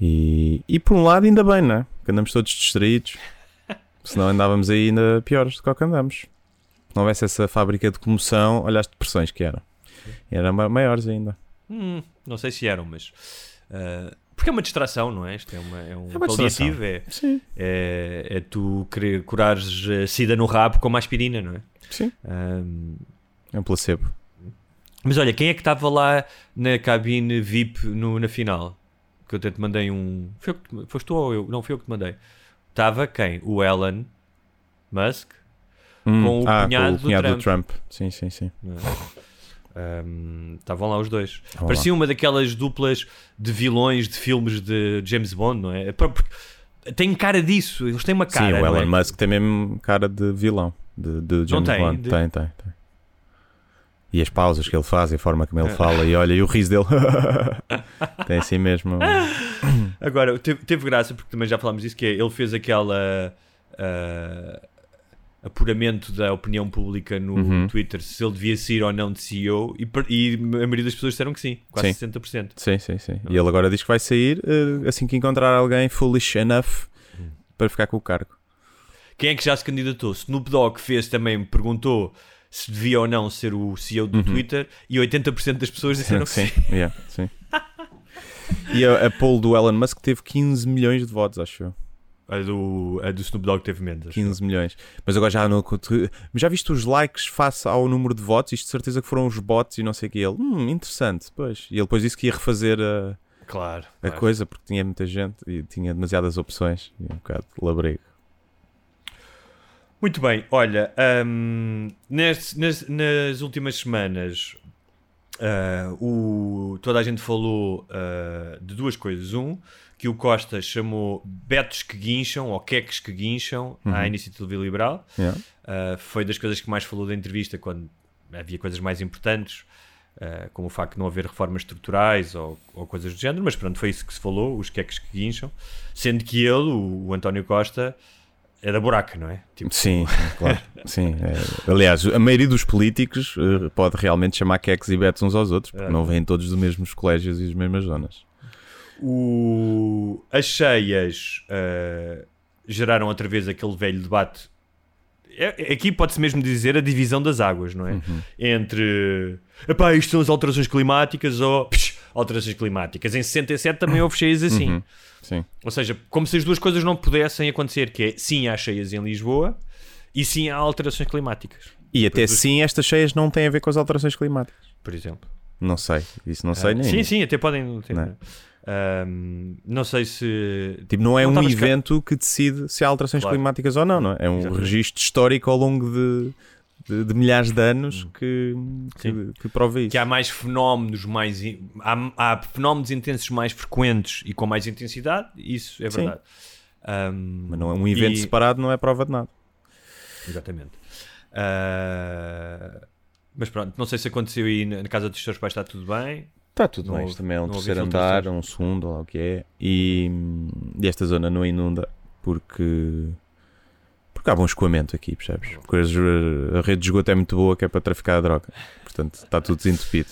Speaker 3: E, e por um lado, ainda bem, não é? Que andamos todos distraídos. Senão andávamos aí ainda piores do que que andamos. Se não houvesse essa fábrica de comoção, olha as depressões que eram. Eram ma- maiores ainda.
Speaker 4: Hum, não sei se eram, mas. ah, porque é uma distração, não é? Isto é, uma, é um
Speaker 3: É uma
Speaker 4: paliativo. É, é, é tu querer curares a sida no rabo com uma aspirina, não é?
Speaker 3: Sim.
Speaker 4: Ahm,
Speaker 3: É um placebo.
Speaker 4: mas olha, quem é que estava lá na cabine VIP no- na final? Que eu até te mandei um. Foi te- foste tu ou eu? Não, foi eu que te mandei. Estava quem? O Elon Musk
Speaker 3: Hum,
Speaker 4: Com o
Speaker 3: ah,
Speaker 4: cunhado
Speaker 3: com o
Speaker 4: do
Speaker 3: cunhado do
Speaker 4: Trump.
Speaker 3: Trump. Sim, sim, sim.
Speaker 4: Um, Estavam lá os dois. Parecia uma daquelas duplas de vilões de filmes de James Bond, não é? Porque Tem cara disso, eles têm uma cara.
Speaker 3: sim, o Elon
Speaker 4: é?
Speaker 3: Musk tem mesmo cara de vilão. De, de James
Speaker 4: tem,
Speaker 3: Bond.
Speaker 4: de-
Speaker 3: Tem, tem, tem. E as pausas que ele faz e a forma como ele fala e olha, e o riso dele. tem assim mesmo.
Speaker 4: Agora, teve, teve graça, porque também já falámos disso, que é, ele fez aquela ah, apuramento da opinião pública no
Speaker 3: Uhum.
Speaker 4: Twitter se ele devia ser ou não de CEO e, e a maioria das pessoas disseram que sim, quase
Speaker 3: Sim.
Speaker 4: 60%.
Speaker 3: Sim, sim, sim. E ele agora diz que vai sair eh, assim que encontrar alguém foolish enough
Speaker 4: Hum.
Speaker 3: para ficar com o cargo.
Speaker 4: Quem é que já se candidatou? Snoop Dogg fez também, perguntou se devia ou não ser o CEO do Twitter e 80% das pessoas disseram que sim.
Speaker 3: sim. yeah, sim. E a, a poll do Elon Musk teve 15 milhões de votos, acho eu.
Speaker 4: A do, a do Snoop Dogg teve menos. acho.
Speaker 3: 15 milhões. Mas agora já não. Mas já viste os likes face ao número de votos? Isto de certeza que foram os bots e não sei o que. Ele, hum, interessante. Pois. E ele depois disse que ia refazer a,
Speaker 4: Claro.
Speaker 3: a
Speaker 4: claro.
Speaker 3: coisa porque tinha muita gente e tinha demasiadas opções. E um bocado labrego.
Speaker 4: Muito bem, olha, hum, nas, nas, nas últimas semanas ah, o, toda a gente falou ah, de duas coisas. Um, que o Costa chamou betos que guincham ou queques que guincham à Iniciativa Liberal.
Speaker 3: Yeah.
Speaker 4: Uh, foi das coisas que mais falou da entrevista quando havia coisas mais importantes, uh, como o facto de não haver reformas estruturais ou, ou coisas do género, mas pronto, foi isso que se falou, os queques que guincham, sendo que ele, o, o António Costa, é da buraca, não é? Tipo,
Speaker 3: Sim, claro. Sim, é. Aliás, a maioria dos políticos eh, pode realmente chamar queques e betos uns aos outros, porque
Speaker 4: É.
Speaker 3: não vêm todos dos mesmos colégios e das mesmas zonas.
Speaker 4: O- as cheias uh, geraram outra vez aquele velho debate. É- é- Aqui pode-se mesmo dizer a divisão das águas, não é?
Speaker 3: Uhum.
Speaker 4: Entre epá, isto são as alterações climáticas ou alterações climáticas. Em 67 também houve cheias assim.
Speaker 3: Uhum. Sim.
Speaker 4: Ou seja, como se as duas coisas não pudessem acontecer, que é sim há cheias em Lisboa e sim há alterações climáticas,
Speaker 3: E até sim, estas cheias não têm a ver com as alterações climáticas.
Speaker 4: por exemplo.
Speaker 3: Não sei, isso não sei
Speaker 4: Ah,
Speaker 3: nem.
Speaker 4: sim, sim, até podem. não ter-
Speaker 3: Não é?
Speaker 4: Não sei se.
Speaker 3: Tipo, não é
Speaker 4: Não
Speaker 3: um
Speaker 4: cá-
Speaker 3: evento que decide se há alterações
Speaker 4: Claro.
Speaker 3: climáticas ou não, não é? É um
Speaker 4: Exatamente.
Speaker 3: registro histórico ao longo de, de, de milhares de anos que, que,
Speaker 4: Sim.
Speaker 3: que prova isso.
Speaker 4: que há mais fenómenos mais há, há fenómenos intensos mais frequentes e com mais intensidade, isso é verdade. Ahm,
Speaker 3: Mas não é um evento
Speaker 4: e-
Speaker 3: separado, não é prova de nada.
Speaker 4: Exatamente. Ah, mas pronto, não sei se aconteceu aí na casa dos seus pais, está tudo bem.
Speaker 3: Está tudo
Speaker 4: Não
Speaker 3: bem, isto também é um terceiro andar, um segundo, ou o que é. E, e esta zona não inunda porque, porque há bom escoamento aqui, percebes? Porque as- a rede de esgoto é muito boa que é para traficar a droga. Portanto, está tudo desentupido.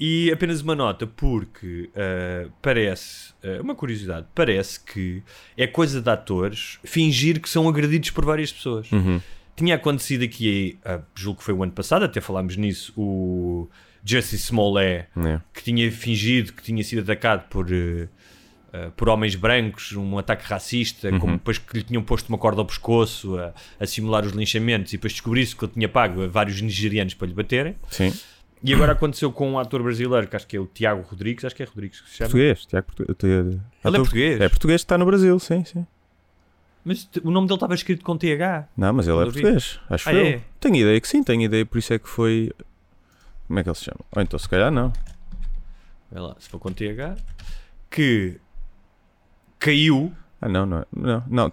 Speaker 4: E apenas uma nota, porque ah, parece, ah, uma curiosidade, parece que é coisa de atores fingir que são agredidos por várias pessoas.
Speaker 3: Uhum.
Speaker 4: Tinha acontecido aqui, ah, julgo que foi o ano passado, até falámos nisso, o Justice Smollett
Speaker 3: É.
Speaker 4: que tinha fingido que tinha sido atacado por, eh, por homens brancos, um ataque racista, como depois que lhe tinham posto uma corda ao pescoço a, a simular os linchamentos e depois descobriu-se que ele tinha pago a vários nigerianos para lhe baterem.
Speaker 3: Sim.
Speaker 4: E agora aconteceu com um ator brasileiro, que acho que é o Tiago Rodrigues, acho que é Rodrigues que se chama.
Speaker 3: Português, Tiago Português.
Speaker 4: Ele é português?
Speaker 3: É português que está no Brasil, sim, sim.
Speaker 4: Mas o nome dele estava escrito com TH.
Speaker 3: Não, mas ele é português, acho
Speaker 4: Ah,
Speaker 3: eu.
Speaker 4: é?
Speaker 3: Tenho ideia que sim, tenho ideia, por isso é que foi. Como é que ele se chama? Ou então, se calhar, não.
Speaker 4: Vai lá, se for com TH. Que caiu.
Speaker 3: Ah, não, não. é- Não, não.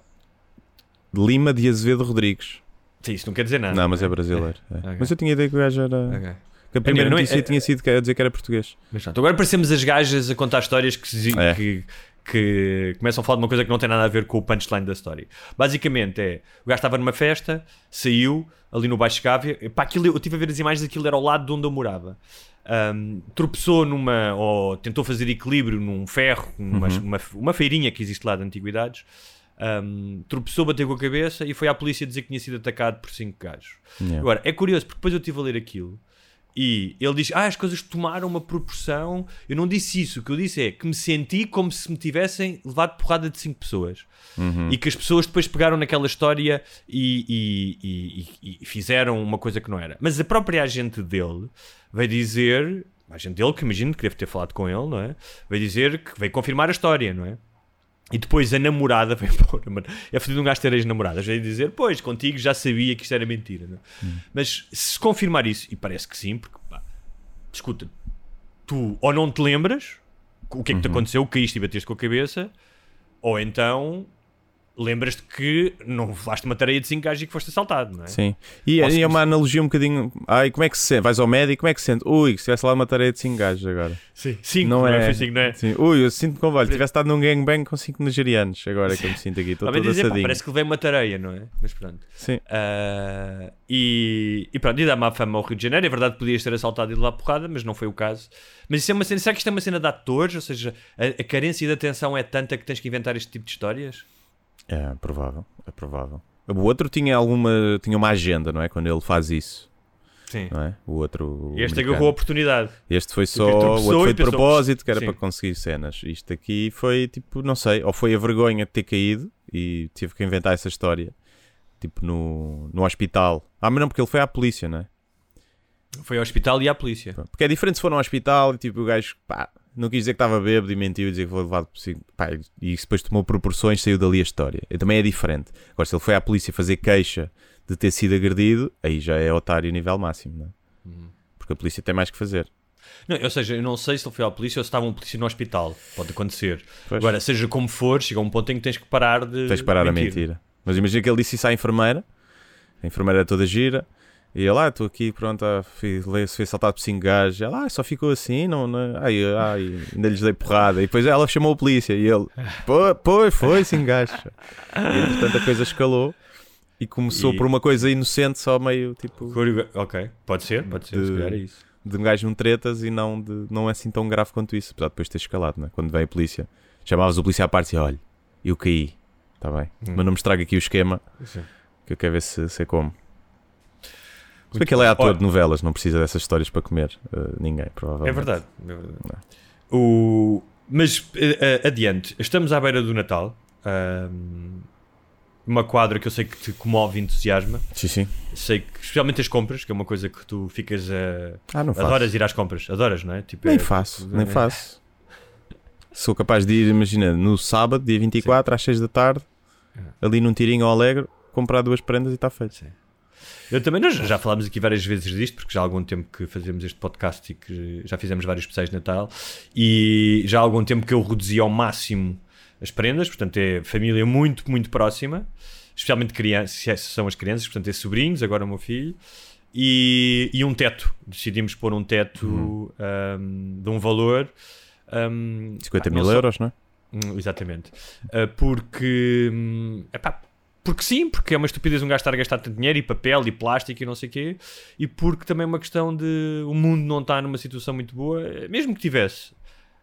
Speaker 3: Lima de Azevedo Rodrigues.
Speaker 4: Sim, isso não quer dizer nada.
Speaker 3: Não, mas é brasileiro. é.
Speaker 4: Ok.
Speaker 3: Mas eu tinha ideia que o gajo era.
Speaker 4: Ok.
Speaker 3: Que a primeira
Speaker 4: não
Speaker 3: notícia
Speaker 4: é-
Speaker 3: tinha sido a dizer que era português.
Speaker 4: Mas pronto, agora parecemos as gajas a contar histórias que,
Speaker 3: É.
Speaker 4: que, que começam a falar de uma coisa que não tem nada a ver com o punchline da história. Basicamente é, o gajo estava numa festa, saiu ali no Baixo Gávea, pá, aquilo, eu estive a ver as imagens, aquilo era ao lado de onde eu morava. Ahm, tropeçou numa, ou tentou fazer equilíbrio num ferro, numa, uma, uma feirinha que existe lá de antiguidades. Ahm, tropeçou, bateu com a cabeça e foi à polícia dizer que tinha sido atacado por cinco gajos.
Speaker 3: Yeah.
Speaker 4: Agora, é curioso, porque depois eu estive a ler aquilo e ele diz: Ah, as coisas tomaram uma proporção. Eu não disse isso. O que eu disse é que me senti como se me tivessem levado porrada de cinco pessoas. E que as pessoas depois pegaram naquela história e, e- e- e- e fizeram uma coisa que não era. Mas a própria agente dele veio dizer. A agente dele, que imagino que deve ter falado com ele, não é? Veio dizer que veio confirmar a história, não é? E depois a namorada pôr, mano, é fodido um gajo ter ex-namoradas, veio dizer, pois, contigo já sabia que isto era mentira. é? Mas se confirmar isso, e parece que sim, porque pá, escuta, tu ou não te lembras o que é que te aconteceu, caíste e bateste com a cabeça, ou então lembras-te que não levaste uma tareia de 5 gajos e que foste assaltado, não é?
Speaker 3: Sim. E,
Speaker 4: Posso
Speaker 3: e é uma analogia um bocadinho. Ai, como é que se sente? Vais ao médico, como é que se sente? Ui, se tivesse lá uma tarefa de 5 gajos agora.
Speaker 4: Sim, 5,
Speaker 3: não, é.
Speaker 4: Foi cinco, não é?
Speaker 3: Sim. Ui, eu sinto como olha, tivesse estado num gangbang com 5 nigerianos. Agora é que eu me sinto aqui, estou todo
Speaker 4: dizer, pá, parece que levei uma tareia, não é? Mas pronto.
Speaker 3: Sim.
Speaker 4: Ah, e, e pronto, e dá má fama ao Rio de Janeiro. É verdade que podias ter assaltado e levar porrada, mas não foi o caso. Mas isso é uma cena, será que isto é uma cena de atores? Ou seja, a, a carência de atenção é tanta que tens que inventar este tipo de histórias?
Speaker 3: É provável, é provável. O outro tinha alguma. tinha uma agenda, não é? Quando ele faz isso,
Speaker 4: Sim.
Speaker 3: não é? O outro. o
Speaker 4: este
Speaker 3: americano.
Speaker 4: agarrou a oportunidade.
Speaker 3: Este foi só. O outro foi de propósito, que era
Speaker 4: sim.
Speaker 3: para conseguir cenas. Isto aqui foi tipo, não sei, ou foi a vergonha de ter caído e tive que inventar essa história. Tipo no, no hospital. Ah, mas não, porque ele foi à polícia, não é?
Speaker 4: Foi ao hospital e à polícia.
Speaker 3: Porque é diferente se for no hospital e tipo o gajo, pá, não quis dizer que estava bêbado e mentiu e dizer que foi levado por. Pá, e depois tomou proporções, saiu dali a história. E também é diferente. Agora, se ele foi à polícia fazer queixa de ter sido agredido, aí já é otário nível máximo, não é? porque a polícia tem mais que fazer.
Speaker 4: Não, ou seja, eu não sei se ele foi à polícia ou se estava um polícia no hospital. Pode acontecer.
Speaker 3: Pois.
Speaker 4: Agora, seja como for, chega um ponto em que tens que parar de.
Speaker 3: Tens de parar
Speaker 4: mentir.
Speaker 3: a mentira. Mas imagina que ele disse isso à enfermeira, a enfermeira é toda gira, e ele, ah, estou aqui, pronto, ah, fui, fui assaltado por cinco gajos. Ela, ah, só ficou assim, não, não ai, ai, ainda lhes dei porrada. E depois ela chamou a polícia, e ele, "Pô, pois, foi, cinco gajos. E entretanto a coisa escalou, e começou
Speaker 4: E-
Speaker 3: por uma coisa inocente, só meio, tipo,
Speaker 4: Ok, pode ser, pode ser,
Speaker 3: De-
Speaker 4: se calhar é isso.
Speaker 3: de um gajo num tretas, e não, de, não é assim tão grave quanto isso, apesar de depois ter escalado, né? Quando veio a polícia, chamavas o polícia à parte e olha, eu caí, está bem,
Speaker 4: Hum.
Speaker 3: mas não me estraga aqui o esquema,
Speaker 4: Sim.
Speaker 3: que eu quero ver se, se é como. Se bem
Speaker 4: Muito
Speaker 3: que ele é ator
Speaker 4: Olha,
Speaker 3: de novelas, não precisa dessas histórias para comer eh, ninguém, provavelmente.
Speaker 4: É verdade. É verdade. O... Mas eh, adiante, estamos à beira do Natal. Uma quadra que eu sei que te comove e entusiasma.
Speaker 3: Sim, sim.
Speaker 4: Sei que, especialmente as compras, que é uma coisa que tu ficas a.
Speaker 3: Ah, não faço.
Speaker 4: Adoras ir às compras, adoras, não é? Tipo,
Speaker 3: Nem
Speaker 4: é-
Speaker 3: faço,
Speaker 4: é-
Speaker 3: nem faço. Sou capaz de ir, imagina, no sábado, dia 24, às 6 da tarde,
Speaker 4: É.
Speaker 3: ali num tirinho ao alegre, comprar duas prendas e está feito.
Speaker 4: Sim. Eu também, nós já falámos aqui várias vezes disto, porque já há algum tempo que fazemos este podcast e que já fizemos vários especiais de Natal, e já há algum tempo que eu reduzi ao máximo as prendas, portanto é família muito, muito próxima, especialmente crianças, é- são as crianças, portanto é sobrinhos, agora o meu filho, e, e um teto. Decidimos pôr um teto
Speaker 3: Uhum.
Speaker 4: ahm, de um valor. ahm,
Speaker 3: 50
Speaker 4: pá,
Speaker 3: mil
Speaker 4: só-
Speaker 3: euros, não é?
Speaker 4: Hum, exatamente. Uh, porque. hum, epá, porque sim, porque é uma estupidez um gajo estar a gastar tanto dinheiro e papel e plástico e não sei o quê, e porque também é uma questão de o mundo não está numa situação muito boa, mesmo que tivesse.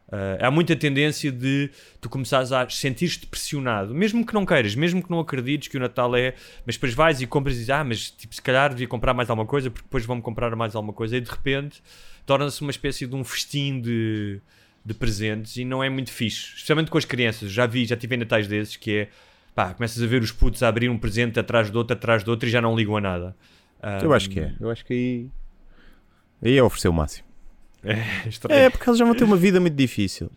Speaker 4: Uh, há muita tendência de tu começares a sentir-te pressionado, mesmo que não queiras, mesmo que não acredites que o Natal é, mas depois vais e compras e dizes, ah, mas tipo, se calhar devia comprar mais alguma coisa, porque depois vão-me comprar mais alguma coisa, e de repente torna-se uma espécie de um festim de, de presentes e não é muito fixe, especialmente com as crianças. Já vi, já tive Natais desses que é pá, começas a ver os putos a abrir um presente atrás do outro, atrás do outro e já não ligam a nada.
Speaker 3: Eu acho que é. Eu acho que aí. Aí é oferecer o máximo.
Speaker 4: É, estranho.
Speaker 3: É, porque eles já vão ter uma vida muito difícil.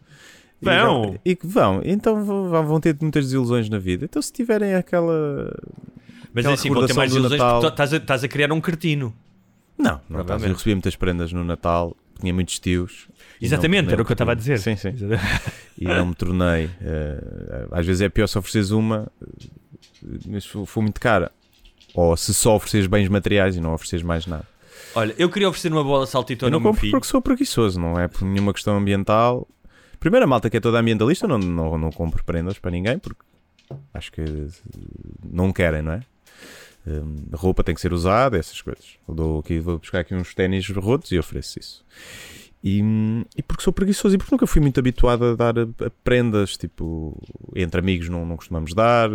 Speaker 4: Vão.
Speaker 3: E que vão, então vão, vão ter muitas desilusões na vida. Então, se tiverem aquela.
Speaker 4: Mas é
Speaker 3: aquela
Speaker 4: assim, vão ter mais
Speaker 3: recordação do
Speaker 4: ilusões
Speaker 3: Natal.
Speaker 4: porque estás a, estás a criar um cretino.
Speaker 3: Não, não estás. Eu recebi muitas prendas no Natal, tinha muitos tios.
Speaker 4: Exatamente,
Speaker 3: não-
Speaker 4: era o que eu estava a dizer.
Speaker 3: Sim, sim. E não me tornei. eh, às vezes é pior se ofereces uma, mas foi, muito cara. Ou se só ofereces bens materiais e não ofereces mais nada.
Speaker 4: Olha, eu queria oferecer uma bola
Speaker 3: Eu
Speaker 4: saltitona
Speaker 3: não
Speaker 4: ao meu
Speaker 3: compro porque sou preguiçoso, não é por nenhuma questão ambiental. Primeiro, a malta que é toda ambientalista, não, não, não compro prendas para ninguém porque acho que não querem, não é? Hum, A roupa tem que ser usada, essas coisas. Eu dou aqui, vou buscar aqui uns ténis rotos e ofereço isso. E, e porque sou preguiçoso e porque nunca fui muito habituado a dar a, a prendas, tipo, entre amigos não, não costumamos dar,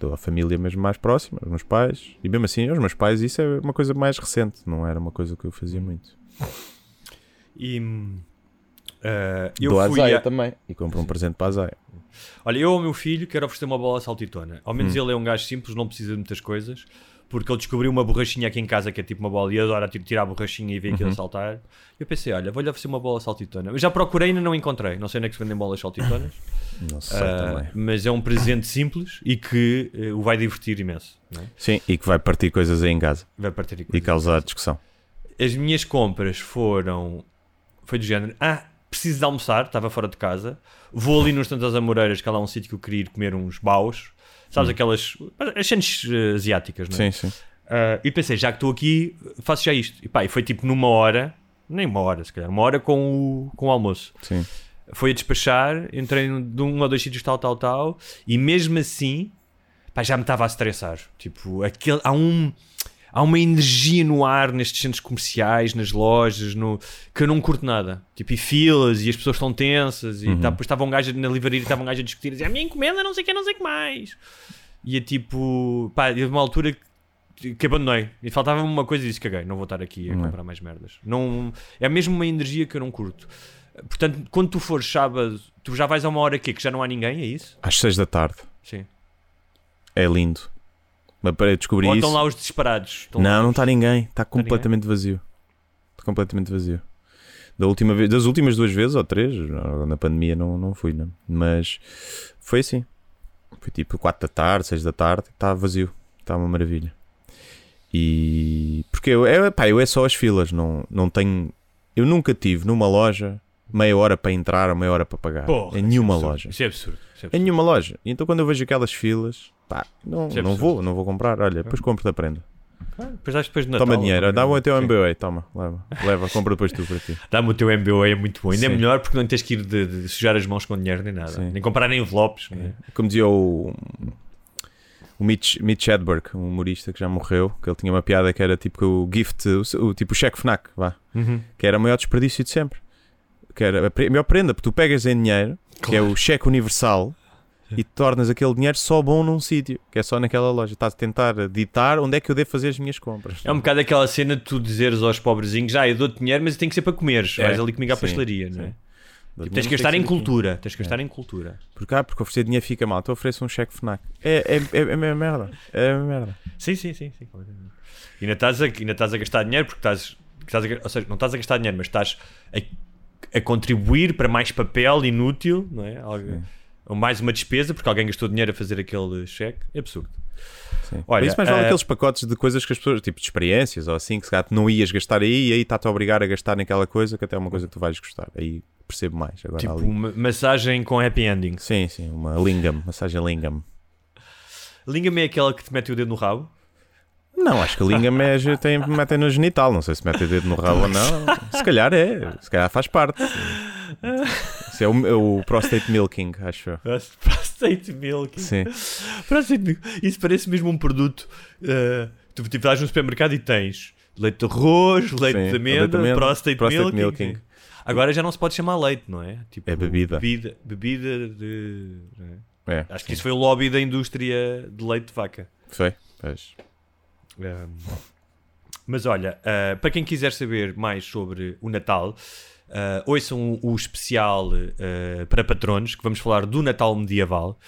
Speaker 3: dou à família mesmo mais próxima, aos meus pais, e mesmo assim, aos meus pais, isso é uma coisa mais recente, não era uma coisa que eu fazia muito.
Speaker 4: E eh, eu
Speaker 3: Dou à
Speaker 4: fui
Speaker 3: Zaya
Speaker 4: a-
Speaker 3: também e compro um presente para a Zaya.
Speaker 4: Olha, eu ao meu filho quero oferecer uma bola saltitona. Ao menos
Speaker 3: Hum.
Speaker 4: ele é um gajo simples, não precisa de muitas coisas. Porque ele descobriu uma borrachinha aqui em casa que é tipo uma bola e adora tipo, tirar a borrachinha e ver
Speaker 3: Uhum.
Speaker 4: aquilo a saltar. Eu pensei, olha, vou-lhe oferecer uma bola saltitona. Eu já procurei e ainda não encontrei. Não sei onde é que se vendem bolas saltitonas.
Speaker 3: Não sei
Speaker 4: Ah,
Speaker 3: também.
Speaker 4: mas é um presente simples e que eh, o vai divertir imenso. não é?
Speaker 3: Sim, e que vai partir coisas aí em casa
Speaker 4: Vai partir
Speaker 3: e causar discussão.
Speaker 4: As minhas compras foram. Foi do género. Ah, preciso de almoçar, estava fora de casa. Vou ali nos Tantas Amoreiras, que é lá um sítio que eu queria ir comer uns baus. Sabes aquelas. As chantes eh, asiáticas, não é?
Speaker 3: Hum. Sim, sim.
Speaker 4: Ah, e pensei, já que estou aqui, faço já isto. E pá, e foi tipo numa hora, nem uma hora se calhar, uma hora com o, com o almoço.
Speaker 3: sim.
Speaker 4: Foi a despachar, entrei de um ou dois sítios tal, tal, tal, e mesmo assim, pá, já me estava a estressar. Tipo, aquele, há um. Há uma energia no ar nestes centros comerciais, nas lojas, no, que eu não curto nada. Tipo, e filas, e as pessoas estão tensas, e tá, depois estava um gajo na livraria, estava um gajo a discutir, a dizer, a minha encomenda não sei o que, não sei o que mais. E é tipo, pá, houve uma altura que, que abandonei. E faltava uma coisa e disse, caguei, não vou estar aqui a
Speaker 3: Não é.
Speaker 4: comprar mais merdas. Não, é mesmo uma energia que eu não curto. Portanto, quando tu fores sábado, tu já vais a uma hora aqui que já não há ninguém, é isso?
Speaker 3: Às 6 da tarde.
Speaker 4: Sim.
Speaker 3: É lindo. Para descobrir
Speaker 4: Ou
Speaker 3: isso.
Speaker 4: estão lá os desesperados. Estão
Speaker 3: Não,
Speaker 4: lá
Speaker 3: não
Speaker 4: os-
Speaker 3: está ninguém. Está completamente vazio. Está completamente vazio. Da última vez, das últimas duas vezes ou três, na pandemia não, não fui, não. mas foi assim. Foi tipo 4 da tarde, 6 da tarde, está vazio. Está uma maravilha. E. Porque eu, é, pá, eu é só as filas, não, não tenho. Eu nunca tive numa loja meia hora para entrar ou meia hora para pagar.
Speaker 4: Porra,
Speaker 3: em nenhuma
Speaker 4: é absurdo.
Speaker 3: loja.
Speaker 4: Isso é absurdo. Isso é
Speaker 3: Em
Speaker 4: absurdo.
Speaker 3: nenhuma loja. E então quando eu vejo aquelas filas, pá, não,
Speaker 4: é
Speaker 3: não vou, não vou comprar. Olha, depois compro-te a prenda.
Speaker 4: Depois dás depois de Natal.
Speaker 3: Toma dinheiro, dá-me o teu. MBA, toma, leva, leva, compra depois tu para ti.
Speaker 4: Dá-me o teu MBA, é muito bom. Ainda é
Speaker 3: Sim.
Speaker 4: melhor porque não tens que ir de, de sujar as mãos com dinheiro nem nada.
Speaker 3: Sim.
Speaker 4: Nem comprar nem envelopes. né?
Speaker 3: Como dizia o, o Mitch, Mitch Hedberg, um humorista que já morreu, que ele tinha uma piada que era tipo o gift, o, o- tipo o cheque FNAC, vá,
Speaker 4: Uhum.
Speaker 3: que era o maior desperdício de sempre. Que era a a melhor prenda, porque tu pegas em dinheiro, que é o cheque universal, e tornas aquele dinheiro só bom num sítio, que é só naquela loja. Estás a tentar ditar onde é que eu devo fazer as minhas compras.
Speaker 4: É um bocado aquela cena de tu dizeres aos pobrezinhos: ah, eu dou-te dinheiro, mas tem que ser para comeres.
Speaker 3: É,
Speaker 4: Vais ali comigo à
Speaker 3: sim,
Speaker 4: pastelaria, não é?
Speaker 3: sim.
Speaker 4: Tipo, tens que gastar em cultura. Tens que gastar em cultura.
Speaker 3: Porque, ah, porque oferecer dinheiro fica mal, então ofereço um cheque FNAC. É, é, é, é a mesma merda. É merda.
Speaker 4: Sim, sim, sim. sim. E ainda estás, a, ainda estás a gastar dinheiro porque estás, estás a, ou seja, não estás a gastar dinheiro, mas estás a, a contribuir para mais papel inútil, não é? Algo- ou mais uma despesa porque alguém gastou dinheiro a fazer aquele cheque. É absurdo.
Speaker 3: Sim.
Speaker 4: Olha,
Speaker 3: Por isso mais vale
Speaker 4: eh,
Speaker 3: aqueles pacotes de coisas que as pessoas, tipo de experiências ou assim, que se calhar tu não ias gastar aí e aí está-te a obrigar a gastar naquela coisa que até é uma coisa que tu vais gostar. Aí percebo mais. Agora
Speaker 4: Tipo
Speaker 3: ali.
Speaker 4: uma massagem com happy ending.
Speaker 3: Sim, sim, uma lingam, massagem lingam.
Speaker 4: Liga-me é aquela que te mete o dedo no rabo.
Speaker 3: Não, acho que lingam é, tem, metem no genital. Não sei se metem o dedo no rabo ou não. Se calhar é, se calhar faz parte. Isso é o, é o prostate milking, acho eu.
Speaker 4: Prostate milk.
Speaker 3: Sim.
Speaker 4: Prostate milk. Isso parece mesmo um produto. eh, tu tipo, vais no supermercado e tens leite de arroz, leite
Speaker 3: Sim,
Speaker 4: de amêndoa, prostate,
Speaker 3: prostate
Speaker 4: milking.
Speaker 3: milking.
Speaker 4: Agora já não se pode chamar leite, não é? Tipo,
Speaker 3: É bebida.
Speaker 4: Bebida, bebida de. é?
Speaker 3: É,
Speaker 4: Acho que isso foi o lobby da indústria de leite de vaca.
Speaker 3: foi. Pois.
Speaker 4: Um, mas olha, uh, para quem quiser saber mais sobre o Natal, uh, ouçam o especial uh, para patronos, que vamos falar do Natal medieval.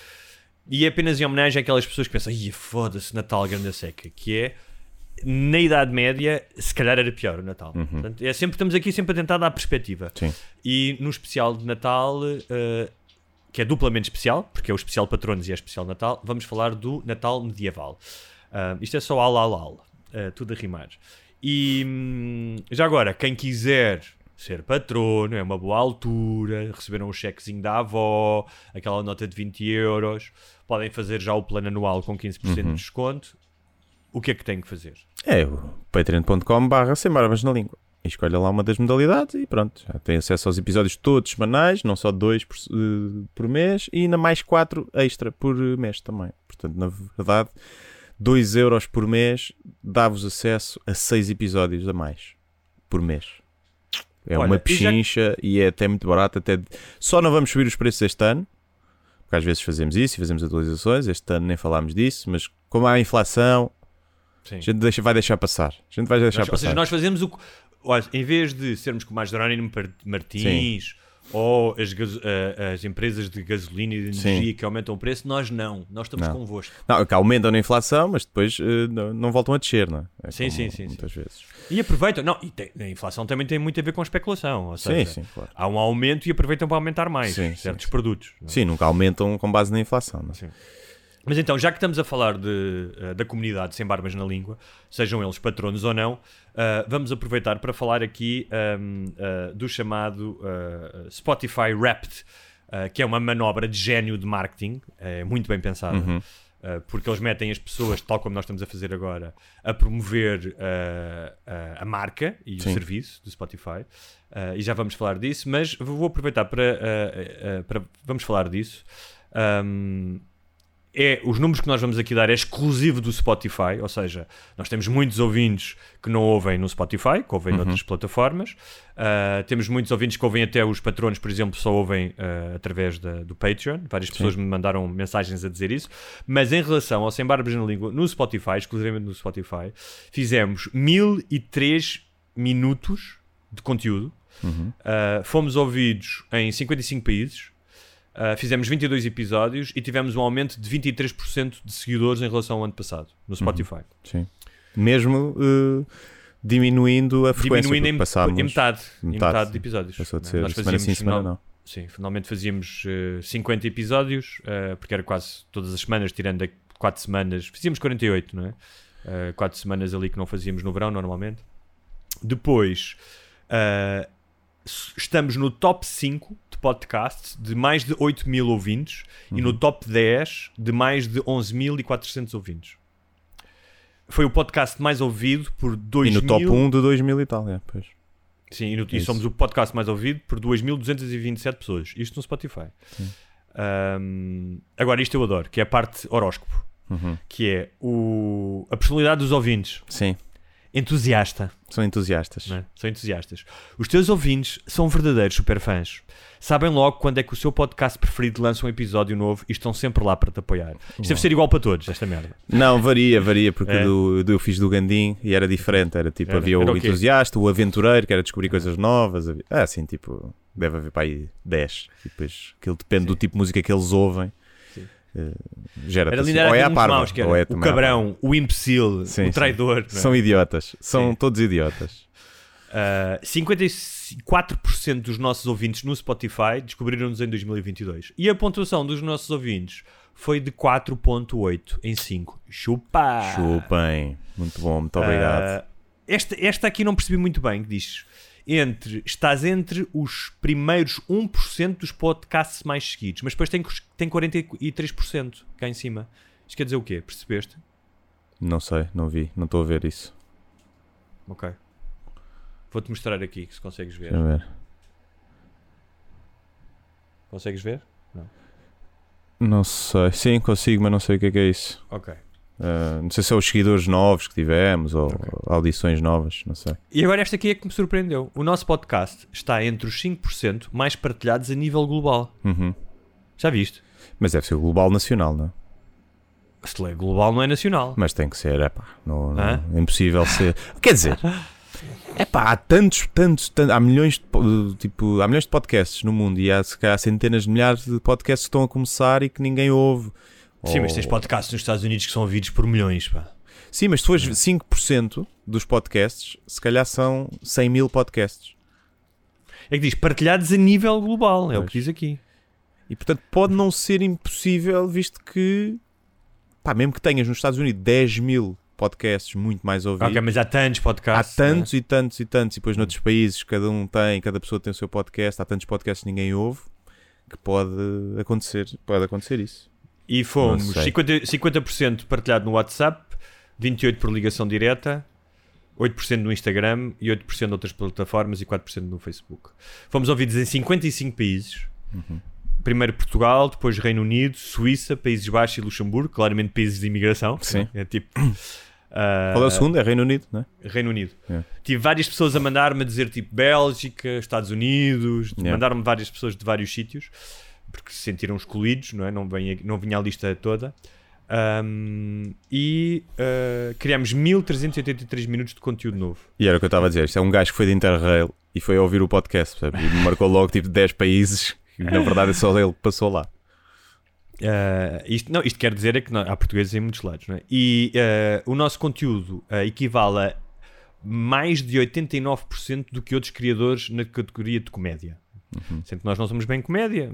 Speaker 4: E é apenas em homenagem àquelas pessoas que pensam, ia foda-se, Natal grande seca, que é na Idade Média, se calhar era pior o Natal. Portanto, é sempre, estamos aqui sempre a tentar dar perspectiva.
Speaker 3: Sim.
Speaker 4: E no especial de Natal, uh, que é duplamente especial, porque é o especial patronos e é especial Natal, vamos falar do Natal medieval. Uh, isto é só al al al, uh, tudo a rimar. E hum, já agora, quem quiser ser patrono, é uma boa altura, receberam um chequezinho da avó, aquela nota de 20 euros, podem fazer já o plano anual com 15% de desconto. O que é que têm que fazer?
Speaker 3: É o patreon.com barra sem barbas na língua. E escolha lá uma das modalidades e pronto. Já tem acesso aos episódios todos semanais, não só dois por, eh, por mês, e ainda mais quatro extra por mês também. Portanto, na verdade, 2 euros por mês dá-vos acesso a seis episódios a mais por mês. É
Speaker 4: Olha,
Speaker 3: uma
Speaker 4: e já-
Speaker 3: pechincha e é até muito barato. Até... Só não vamos subir os preços este ano, porque às vezes fazemos isso e fazemos atualizações. Este ano nem falámos disso, mas como há inflação,
Speaker 4: Sim.
Speaker 3: a gente deixa- vai deixar passar. A gente vai deixar
Speaker 4: Nós- ou
Speaker 3: passar.
Speaker 4: seja, nós fazemos o. que- Olha, em vez de sermos como a Jerónimo Martins ou as, a- as empresas de gasolina e de
Speaker 3: Sim.
Speaker 4: energia que aumentam o preço, nós não. Nós estamos
Speaker 3: Não.
Speaker 4: convosco.
Speaker 3: Não, que aumentam na inflação, mas depois eh, não, não voltam a descer, não é? É
Speaker 4: Sim, sim, sim,
Speaker 3: Muitas vezes.
Speaker 4: E aproveitam. Não, e tem- a inflação também tem muito a ver com especulação. Ou
Speaker 3: Sim,
Speaker 4: seja,
Speaker 3: sim, claro.
Speaker 4: há um aumento e aproveitam para aumentar mais
Speaker 3: Sim, sim,
Speaker 4: certos
Speaker 3: sim.
Speaker 4: produtos. é?
Speaker 3: Sim, nunca aumentam com base na inflação. Não é?
Speaker 4: Sim. Mas então, já que estamos a falar de, eh, da comunidade sem barbas na língua, sejam eles patronos ou não, eh, vamos aproveitar para falar aqui ahm, eh, do chamado Spotify Wrapped, que é uma manobra de gênio de marketing, é muito bem pensada.
Speaker 3: Uhum.
Speaker 4: porque eles metem as pessoas, tal como nós estamos a fazer agora, a promover a marca e o
Speaker 3: Sim.
Speaker 4: serviço do Spotify. E já vamos falar disso, mas vou aproveitar para, para vamos falar disso. Ahm, é, os números que nós vamos aqui dar é exclusivo do Spotify, ou seja, nós temos muitos ouvintes que não ouvem no Spotify, que ouvem noutras plataformas. Ah, temos muitos ouvintes que ouvem até os patronos, por exemplo, só ouvem ah, através da- do Patreon. Várias pessoas me mandaram mensagens a dizer isso. Mas em relação ao Sem Barbas na Língua, no Spotify, exclusivamente no Spotify, fizemos 1003 minutos de conteúdo. Ah, fomos ouvidos em 55 países. Uh, fizemos 22 episódios e tivemos um aumento de 23% de seguidores em relação ao ano passado no Spotify.
Speaker 3: Sim. Mesmo eh, diminuindo a frequência.
Speaker 4: Diminuindo em,
Speaker 3: passámos
Speaker 4: em metade, em
Speaker 3: metade,
Speaker 4: metade
Speaker 3: sim.
Speaker 4: de episódios.
Speaker 3: Passou de ser
Speaker 4: Nós
Speaker 3: semana sim,
Speaker 4: fazíamos
Speaker 3: semana
Speaker 4: final-
Speaker 3: não.
Speaker 4: Sim, finalmente fazíamos uh, 50 episódios, uh, porque era quase todas as semanas, tirando 4 semanas, fazíamos 48, não é? Uh, quatro semanas ali que não fazíamos no verão, normalmente. Depois, uh, estamos no top 5 de podcasts de mais de 8 mil ouvintes e no top 10 de mais de 11.400 ouvintes. Foi o podcast mais ouvido por 2
Speaker 3: E no top 1 de 2000 e tal, é, pois.
Speaker 4: Sim, e, no- e
Speaker 3: Isso.
Speaker 4: somos o podcast mais ouvido por 2.227 pessoas. Isto no Spotify. Ahm, agora, isto eu adoro, que é a parte horóscopo.
Speaker 3: Uhum.
Speaker 4: Que é o, a personalidade dos ouvintes.
Speaker 3: Sim,
Speaker 4: Entusiasta.
Speaker 3: são entusiastas.
Speaker 4: é? São entusiastas. Os teus ouvintes são verdadeiros superfãs. Sabem logo quando é que o seu podcast preferido lança um episódio novo e estão sempre lá para te apoiar. Isto deve ser igual para todos, esta merda.
Speaker 3: Não, varia, varia, porque
Speaker 4: É.
Speaker 3: do, do eu fiz do Gandim e era diferente. Era tipo,
Speaker 4: Era-
Speaker 3: havia
Speaker 4: era
Speaker 3: o
Speaker 4: o
Speaker 3: entusiasta, o aventureiro, que era descobrir coisas novas. Havia, ah, assim, tipo, deve haver para aí 10. E depois aquilo depende do tipo de música que eles ouvem. Eh, gera
Speaker 4: Era
Speaker 3: assim.
Speaker 4: lindo, era
Speaker 3: Ou é a parva,
Speaker 4: maus,
Speaker 3: ou é
Speaker 4: o cabrão, o imbecil,
Speaker 3: Sim,
Speaker 4: o traidor. é?
Speaker 3: São idiotas. São
Speaker 4: Sim.
Speaker 3: todos idiotas.
Speaker 4: Uh, 54% dos nossos ouvintes no Spotify descobriram-nos em 2022. E a pontuação dos nossos ouvintes foi de 4.8 em 5. Chupa!
Speaker 3: Chupem. Muito bom, muito obrigado.
Speaker 4: Uh, esta, esta aqui não percebi muito bem, que diz... Entre, estás entre os primeiros 1% dos podcasts mais seguidos, mas depois tem, tem 43% cá em cima. Isto quer dizer o quê? Percebeste?
Speaker 3: Não sei, não vi, não estou a ver isso.
Speaker 4: Ok. Vou-te mostrar aqui, se consegues ver.
Speaker 3: Deixa ver.
Speaker 4: Consegues ver?
Speaker 3: Não sei. Sim, consigo, mas não sei o que é que é isso.
Speaker 4: Ok.
Speaker 3: Uh, não sei se é os seguidores novos que tivemos ou audições novas, não sei.
Speaker 4: E agora esta aqui é que me surpreendeu. O nosso podcast está entre os 5% mais partilhados a nível global.
Speaker 3: Uhum.
Speaker 4: Já viste?
Speaker 3: Mas deve ser o global nacional, não é?
Speaker 4: Se é global não é nacional.
Speaker 3: Mas tem que ser, é pá. Não, não- é impossível ser. Quer dizer, é pá, há tantos, tantos, tantos, há milhões de, po- tipo, há milhões de podcasts no mundo e há, calhar, centenas de milhares de podcasts que estão a começar e que ninguém ouve.
Speaker 4: Sim, mas
Speaker 3: Ou-
Speaker 4: tens podcasts nos Estados Unidos que são ouvidos por milhões, pá.
Speaker 3: Sim, mas se fores 5% dos podcasts, se calhar são 100 mil podcasts.
Speaker 4: É que diz partilhados a nível global, é o
Speaker 3: Pois.
Speaker 4: que diz aqui.
Speaker 3: E portanto pode não ser impossível, visto que, pá, mesmo que tenhas nos Estados Unidos 10 mil podcasts muito mais ouvidos,
Speaker 4: Ok, mas há tantos
Speaker 3: há
Speaker 4: podcasts.
Speaker 3: tantos e tantos e tantos, e depois noutros países cada um tem, cada pessoa tem o seu podcast, há tantos podcasts que ninguém ouve, que pode acontecer, pode acontecer isso.
Speaker 4: E fomos
Speaker 3: Não sei.
Speaker 4: 50%, 50% partilhado no WhatsApp, 28% por ligação direta, 8% no Instagram e 8% noutras plataformas e 4% no Facebook. Fomos ouvidos em 55 países.
Speaker 3: Uhum.
Speaker 4: Primeiro Portugal, depois Reino Unido, Suíça, Países Baixos e Luxemburgo, claramente países de imigração.
Speaker 3: Sim.
Speaker 4: É tipo. ah,
Speaker 3: Qual é o segundo? É Reino Unido, não é?
Speaker 4: Reino Unido.
Speaker 3: É.
Speaker 4: Tive várias pessoas a mandar-me a dizer tipo Bélgica, Estados Unidos,
Speaker 3: Yeah.
Speaker 4: mandaram-me várias pessoas de vários sítios porque se sentiram excluídos, não é? Não, vem, não vinha a lista toda. Ahm, e ah, criámos 1383 minutos de conteúdo novo.
Speaker 3: E era o que eu estava a dizer, isto é um gajo que foi de Interrail e foi a ouvir o podcast, percebe? e marcou logo tipo 10 países, e na verdade é só ele que passou lá.
Speaker 4: Ah, isto, não, isto quer dizer é que não- há portugueses em muitos lados, não é? E ah, o nosso conteúdo ah, equivale a mais de 89% do que outros criadores na categoria de comédia. Sendo que nós não somos bem comédia.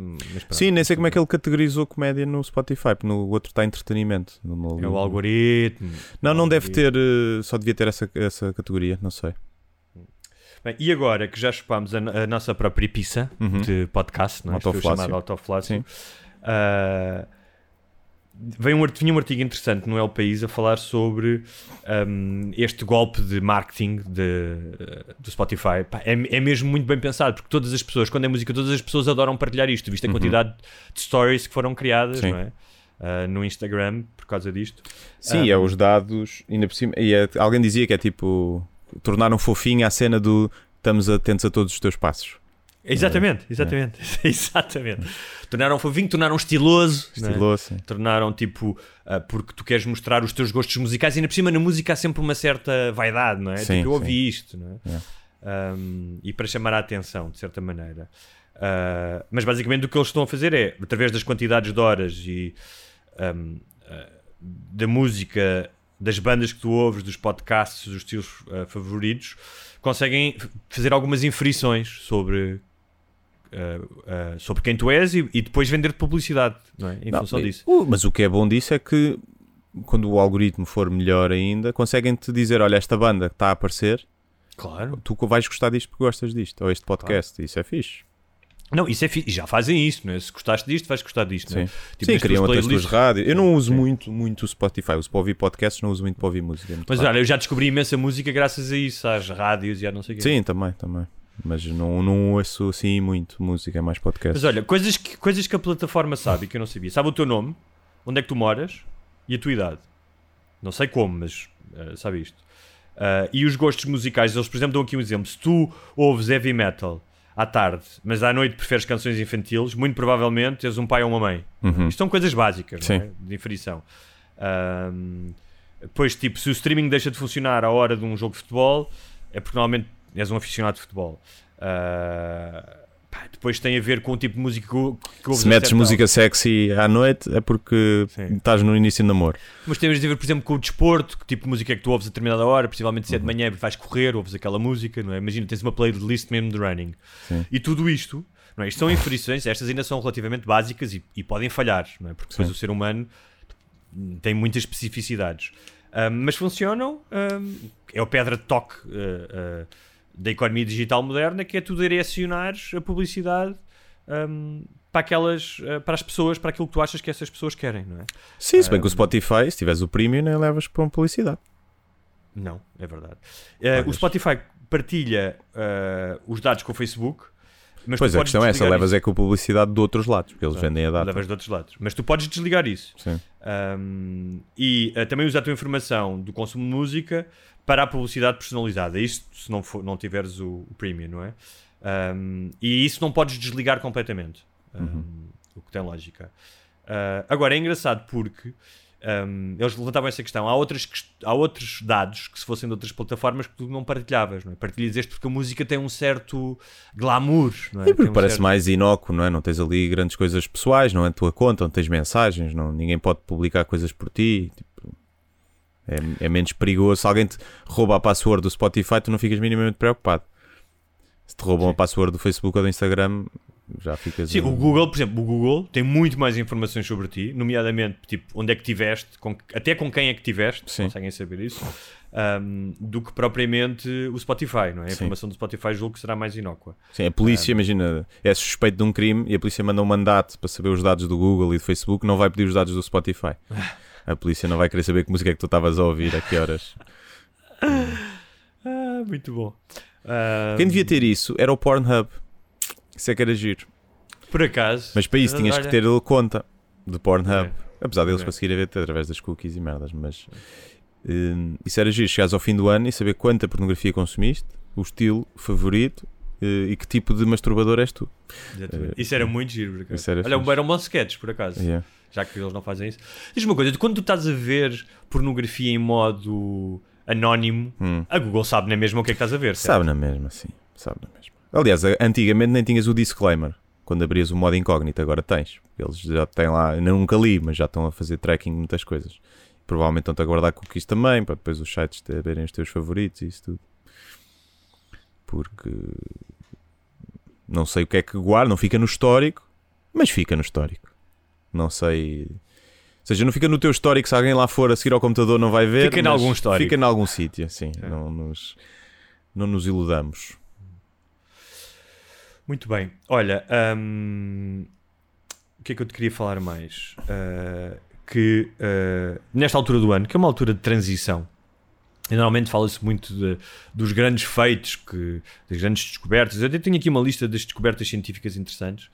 Speaker 3: Sim, nem sei como é que ele categorizou comédia no Spotify, porque no outro está entretenimento. No- no-
Speaker 4: É o algoritmo.
Speaker 3: Não, não
Speaker 4: O
Speaker 3: deve
Speaker 4: algoritmo.
Speaker 3: ter, eh, só devia ter essa, essa categoria, não sei.
Speaker 4: Bem, e agora que já chupámos a, a nossa própria pizza
Speaker 3: Uhum.
Speaker 4: de podcast, não é?
Speaker 3: Autoflácio.
Speaker 4: chamado autoflácio.
Speaker 3: Sim.
Speaker 4: Veio um, vinha um artigo interessante no El País a falar sobre ahm, este golpe de marketing de, do Spotify. Pá, é, é mesmo muito bem pensado, porque todas as pessoas, quando é música, todas as pessoas adoram partilhar isto, visto a quantidade de stories que foram criadas
Speaker 3: Uhum. Sim.
Speaker 4: não é? Ah, no Instagram por causa disto.
Speaker 3: Sim,
Speaker 4: Ah,
Speaker 3: é os dados, ainda por cima. E é- alguém dizia que é tipo. Tornaram fofinho a cena do estamos atentos a todos os teus passos.
Speaker 4: Exatamente, exatamente, exatamente. Tornaram fofinho, tornaram estiloso, é?
Speaker 3: Estilou-se.
Speaker 4: tornaram tipo ah, porque tu queres mostrar os teus gostos musicais e ainda por cima na música há sempre uma certa vaidade, não é?
Speaker 3: Sim,
Speaker 4: tipo, eu
Speaker 3: sim.
Speaker 4: ouvi isto, não é? Um, e para chamar a atenção, de certa maneira. Ah, mas basicamente o que eles estão a fazer é, através das quantidades de horas e um, ah, da música, das bandas que tu ouves, dos podcasts, dos teus favoritos, conseguem fazer algumas inferições sobre. Ah, sobre quem tu és e, e depois vender-te publicidade não é? em
Speaker 3: Não,
Speaker 4: função disso.
Speaker 3: uh, mas o que é bom disso é que quando o algoritmo for melhor ainda, conseguem-te dizer: olha, esta banda que está a aparecer,
Speaker 4: Claro.
Speaker 3: tu vais gostar disto porque gostas disto, ou este podcast, isso é fixe.
Speaker 4: Não, isso é fi- e já fazem isso, não é? Se gostaste disto, vais gostar disto, não é?
Speaker 3: Sim,
Speaker 4: Tipo,
Speaker 3: Sim criam outras tuas
Speaker 4: playlists.
Speaker 3: rádios. Eu não uso
Speaker 4: Sim.
Speaker 3: muito, muito o Spotify. Uso para ouvir podcasts, não uso muito para ouvir música. é
Speaker 4: Mas
Speaker 3: raro.
Speaker 4: olha, eu já descobri imensa música graças a isso, às rádios e a não sei o quê.
Speaker 3: Sim, também, também. Mas não, não ouço assim muito música, é mais podcast.
Speaker 4: Mas olha, coisas que, coisas que a plataforma sabe e que eu não sabia. Sabe o teu nome, onde é que tu moras e a tua idade. Não sei como, mas eh, sabe isto. Ah, e os gostos musicais, eles, por exemplo, dão aqui um exemplo. Se tu ouves heavy metal à tarde, mas à noite preferes canções infantis, muito provavelmente tens um pai ou uma mãe.
Speaker 3: Uhum.
Speaker 4: Isto são coisas básicas, não é? De inferição. Ahm, Depois, tipo, se o streaming deixa de funcionar à hora de um jogo de futebol, é porque normalmente és um aficionado de futebol. Ah, pá, depois tem a ver com o tipo de música que, que ouves
Speaker 3: Se
Speaker 4: a
Speaker 3: metes música sexy à noite é porque
Speaker 4: Sim.
Speaker 3: estás no início do namoro.
Speaker 4: Mas temos de ver, por exemplo, com o desporto, que tipo de música é que tu ouves a determinada hora, possivelmente se é de manhã vais correr, ouves aquela música, não é? Imagina, tens uma playlist mesmo de running.
Speaker 3: Sim.
Speaker 4: E tudo isto, não é? Isto são inferições, estas ainda são relativamente básicas e, e podem falhar, não é? Porque depois
Speaker 3: Sim.
Speaker 4: o ser humano tem muitas especificidades. Ahm, mas funcionam, ahm, é o pedra de toque ah, ah, da economia digital moderna, que é tu direcionares a publicidade ahm, para aquelas, ah, para as pessoas, para aquilo que tu achas que essas pessoas querem, não é?
Speaker 3: Sim, se bem que o Spotify, se tiveres o premium, nem levas para uma publicidade.
Speaker 4: Não, é verdade. Eh, o Spotify partilha eh, os dados com o Facebook, mas
Speaker 3: Pois a questão é essa, levas
Speaker 4: isso.
Speaker 3: é com a publicidade de outros lados, porque eles vendem a data.
Speaker 4: Levas de outros lados. Mas tu podes desligar isso.
Speaker 3: Sim.
Speaker 4: Um, e eh, também usar a tua informação do consumo de música para a publicidade personalizada. Isto se não, for, não tiveres o, o premium, não é? Um, e isso não podes desligar completamente. Um, O que tem lógica. Uh, agora é engraçado porque um, eles levantavam essa questão. Há, outras, há outros dados que, se fossem de outras plataformas, que tu não partilhavas. Não é? Partilhas este porque a música tem um certo glamour. Não é?
Speaker 3: E porque
Speaker 4: um
Speaker 3: parece
Speaker 4: certo-
Speaker 3: mais inócuo, não é? Não tens ali grandes coisas pessoais, não é a tua conta, não tens mensagens, não, ninguém pode publicar coisas por ti. tipo, é, é menos perigoso. Se alguém te rouba a password do Spotify, tu não ficas minimamente preocupado. Se te roubam a password do Facebook ou do Instagram, já ficas.
Speaker 4: Sim,
Speaker 3: um-
Speaker 4: o Google, por exemplo, o Google tem muito mais informações sobre ti, nomeadamente tipo, onde é que tiveste, com- até com quem é que tiveste,
Speaker 3: Sim.
Speaker 4: conseguem saber isso, ahm, do que propriamente o Spotify, não é? A
Speaker 3: Sim.
Speaker 4: informação do Spotify julgo que será mais inócua.
Speaker 3: Sim, a polícia, imagina, é suspeito de um crime e a polícia manda um mandato para saber os dados do Google e do Facebook, não vai pedir os dados do Spotify. A polícia não vai querer saber que música é que tu estavas a ouvir, a que horas.
Speaker 4: Ah, muito bom. Ahm,
Speaker 3: Quem devia ter isso era o Pornhub. Isso é que era giro.
Speaker 4: Por acaso.
Speaker 3: Mas para isso tinhas
Speaker 4: olha,
Speaker 3: que ter conta de Pornhub.
Speaker 4: Ok.
Speaker 3: Apesar deles
Speaker 4: Ok.
Speaker 3: conseguirem ver através das cookies e merdas, mas hum, isso era giro. Chegares ao fim do ano e saber quanta pornografia consumiste, o estilo favorito eh, e que tipo de masturbador és tu.
Speaker 4: exatamente.
Speaker 3: eh,
Speaker 4: Isso era muito giro, por acaso. Olha,
Speaker 3: fixe.
Speaker 4: era um bom sketch, por acaso.
Speaker 3: Yeah.
Speaker 4: Já que eles não fazem isso. Diz-me uma coisa, quando tu estás a ver pornografia em modo anónimo,
Speaker 3: Hum.
Speaker 4: a Google sabe na mesma o que é que estás a ver, certo?
Speaker 3: Sabe na mesma, sim. Sabe na mesma. Aliás, antigamente nem tinhas o disclaimer. Quando abrias o modo incógnito, agora tens. Eles já têm lá, nunca li, mas já estão a fazer tracking de muitas coisas. Provavelmente estão-te a guardar cookies também, para depois os sites te verem os teus favoritos e isso tudo. Porque não sei o que é que guarda, não fica no histórico, mas fica no histórico. Não sei. Ou seja, não fica no teu histórico, se alguém lá for a seguir ao computador não vai ver.
Speaker 4: Fica em algum histórico.
Speaker 3: Fica em algum sítio, sim.
Speaker 4: É.
Speaker 3: Não, nos, não nos iludamos.
Speaker 4: Muito bem. Olha, hum, o que é que eu te queria falar mais? Uh, que uh, nesta altura do ano, que é uma altura de transição, normalmente fala-se muito de- dos grandes feitos, que, das grandes descobertas. Eu até tenho aqui uma lista das descobertas científicas interessantes,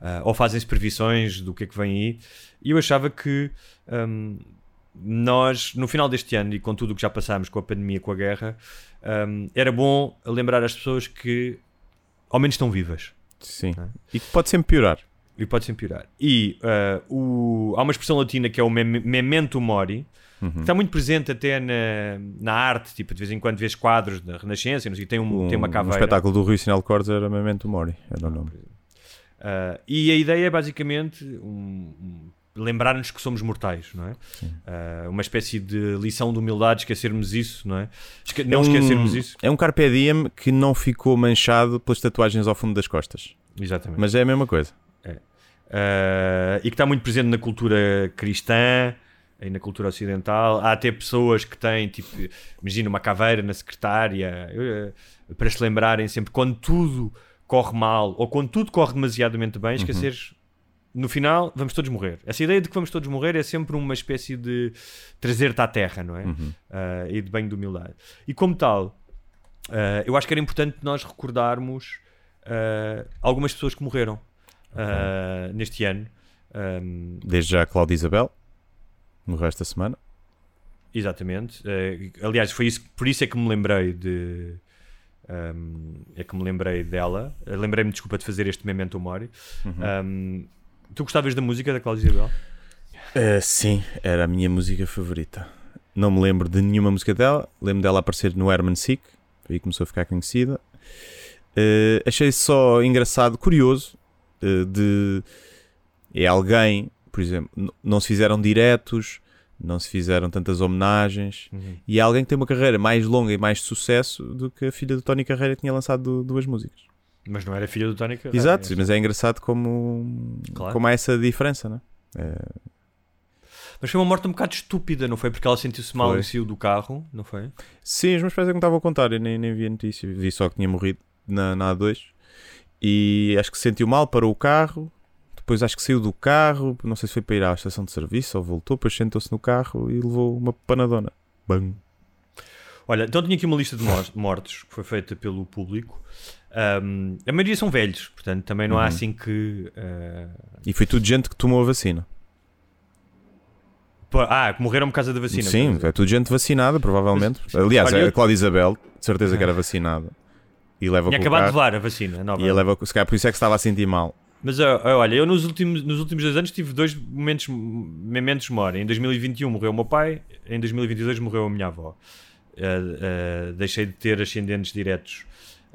Speaker 4: uh, ou fazem-se previsões do que é que vem aí, e eu achava que hum, nós, no final deste ano, e com tudo o que já passámos com a pandemia, com a guerra, hum, era bom lembrar as pessoas que ao menos estão vivas.
Speaker 3: Sim.
Speaker 4: É.
Speaker 3: E que pode sempre piorar.
Speaker 4: E pode sempre piorar. E uh, o- há uma expressão latina que é o mem- memento mori, que está muito presente até na, na arte, tipo, de vez em quando vês quadros da Renascença, sei, tem, um,
Speaker 3: Um,
Speaker 4: tem uma
Speaker 3: um
Speaker 4: caveira.
Speaker 3: espetáculo do Rui Sinal Cordes era Memento Mori, era o nome.
Speaker 4: Uh, e a ideia é basicamente um- um- lembrar-nos que somos mortais, não é? Uh, uma espécie de lição de humildade, esquecermos isso, não é? Esque- não
Speaker 3: é um,
Speaker 4: esquecermos isso.
Speaker 3: É um Carpe Diem que não ficou manchado pelas tatuagens ao fundo das costas.
Speaker 4: Exatamente.
Speaker 3: Mas é a mesma coisa.
Speaker 4: Uh, e que está muito presente na cultura cristã, aí na cultura ocidental. Há até pessoas que têm, tipo, imagina uma caveira na secretária, eh, para se lembrarem sempre quando tudo corre mal ou quando tudo corre demasiadamente bem, esqueceres. No final, vamos todos morrer. Essa ideia de que vamos todos morrer é sempre uma espécie de trazer-te à terra, não é? Ah, e de banho de humildade. E como tal, ah, eu acho que era importante nós recordarmos ah, algumas pessoas que morreram ah, neste ano. Um,
Speaker 3: Desde já Cláudia Isabel, morreu esta semana.
Speaker 4: Exatamente. Eh, aliás, foi isso, por isso é que me lembrei de. Um, é que me lembrei dela. Eh, Lembrei-me, desculpa, de fazer este Memento Mori. Um, tu gostavas da música da Cláudia Isabel?
Speaker 3: Uh, sim, era a minha música favorita. Não me lembro de nenhuma música dela. Lembro dela aparecer no Herman Sick. Foi aí que começou a ficar conhecida. Uh, achei só engraçado, curioso, uh, de é alguém, por exemplo, não se fizeram diretos, não se fizeram tantas homenagens, e é alguém que tem uma carreira mais longa e mais de sucesso do que a filha do Tony Carreira tinha lançado du- duas músicas.
Speaker 4: Mas não era filha do Tony Carreira.
Speaker 3: Exato,
Speaker 4: É,
Speaker 3: mas é engraçado como,
Speaker 4: Claro.
Speaker 3: como há essa diferença, não é?
Speaker 4: Mas foi uma morte um bocado estúpida, não foi? Porque ela sentiu-se mal e saiu do carro, não foi?
Speaker 3: Sim, os meus pais é que me estavam a contar, eu nem, nem vi a notícia, vi só que tinha morrido na, na A2 e acho que se sentiu mal, parou o carro, depois acho que saiu do carro, não sei se foi para ir à estação de serviço ou voltou, depois sentou-se no carro e levou uma panadona. Bang.
Speaker 4: Olha, então tinha aqui uma lista de mor- mortos que foi feita pelo público. Um, a maioria são velhos, portanto também não há
Speaker 3: Uhum.
Speaker 4: assim que. uh,
Speaker 3: E foi tudo gente que tomou a vacina.
Speaker 4: ah, que morreram por causa da vacina.
Speaker 3: Sim,
Speaker 4: portanto.
Speaker 3: é tudo gente vacinada, provavelmente. Aliás,
Speaker 4: Olha, eu-
Speaker 3: a Cláudia Isabel, de certeza que era vacinada. E leva
Speaker 4: Tinha acabado de levar a vacina nova.
Speaker 3: e leva, se calhar por isso é que estava a sentir mal.
Speaker 4: Mas olha, eu nos últimos, nos últimos dois anos tive dois momentos, momentos memória. Em 2021 morreu o meu pai, em 2022 morreu a minha avó. Ah, ah, deixei de ter ascendentes diretos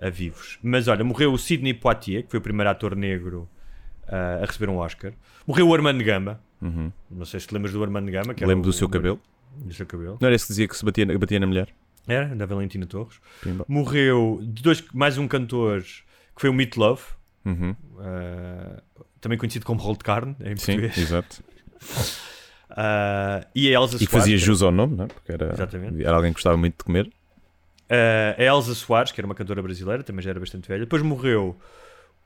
Speaker 4: a vivos. Mas olha, morreu o Sidney Poitier, que foi o primeiro ator negro ah, a receber um Oscar. Morreu o Armando Gama.
Speaker 3: Uhum.
Speaker 4: Não sei se te lembras do Armando Gama. Que era
Speaker 3: Lembro
Speaker 4: o-
Speaker 3: do seu
Speaker 4: o-
Speaker 3: cabelo.
Speaker 4: Do seu cabelo.
Speaker 3: Não era esse que dizia que se batia, batia na mulher?
Speaker 4: Era, da Valentina Torres.
Speaker 3: Pimba.
Speaker 4: Morreu de dois, mais um cantor que foi o Meat Love.
Speaker 3: Uhum.
Speaker 4: ah, também conhecido como rolo de carne em
Speaker 3: Sim,
Speaker 4: português.
Speaker 3: exato.
Speaker 4: Ah, e a Elsa
Speaker 3: E
Speaker 4: Soares.
Speaker 3: fazia
Speaker 4: que
Speaker 3: jus ao nome, não é? Porque era,
Speaker 4: Exatamente.
Speaker 3: era alguém que gostava muito de comer.
Speaker 4: ah, a Elsa Soares, que era uma cantora brasileira, também já era bastante velha. Depois morreu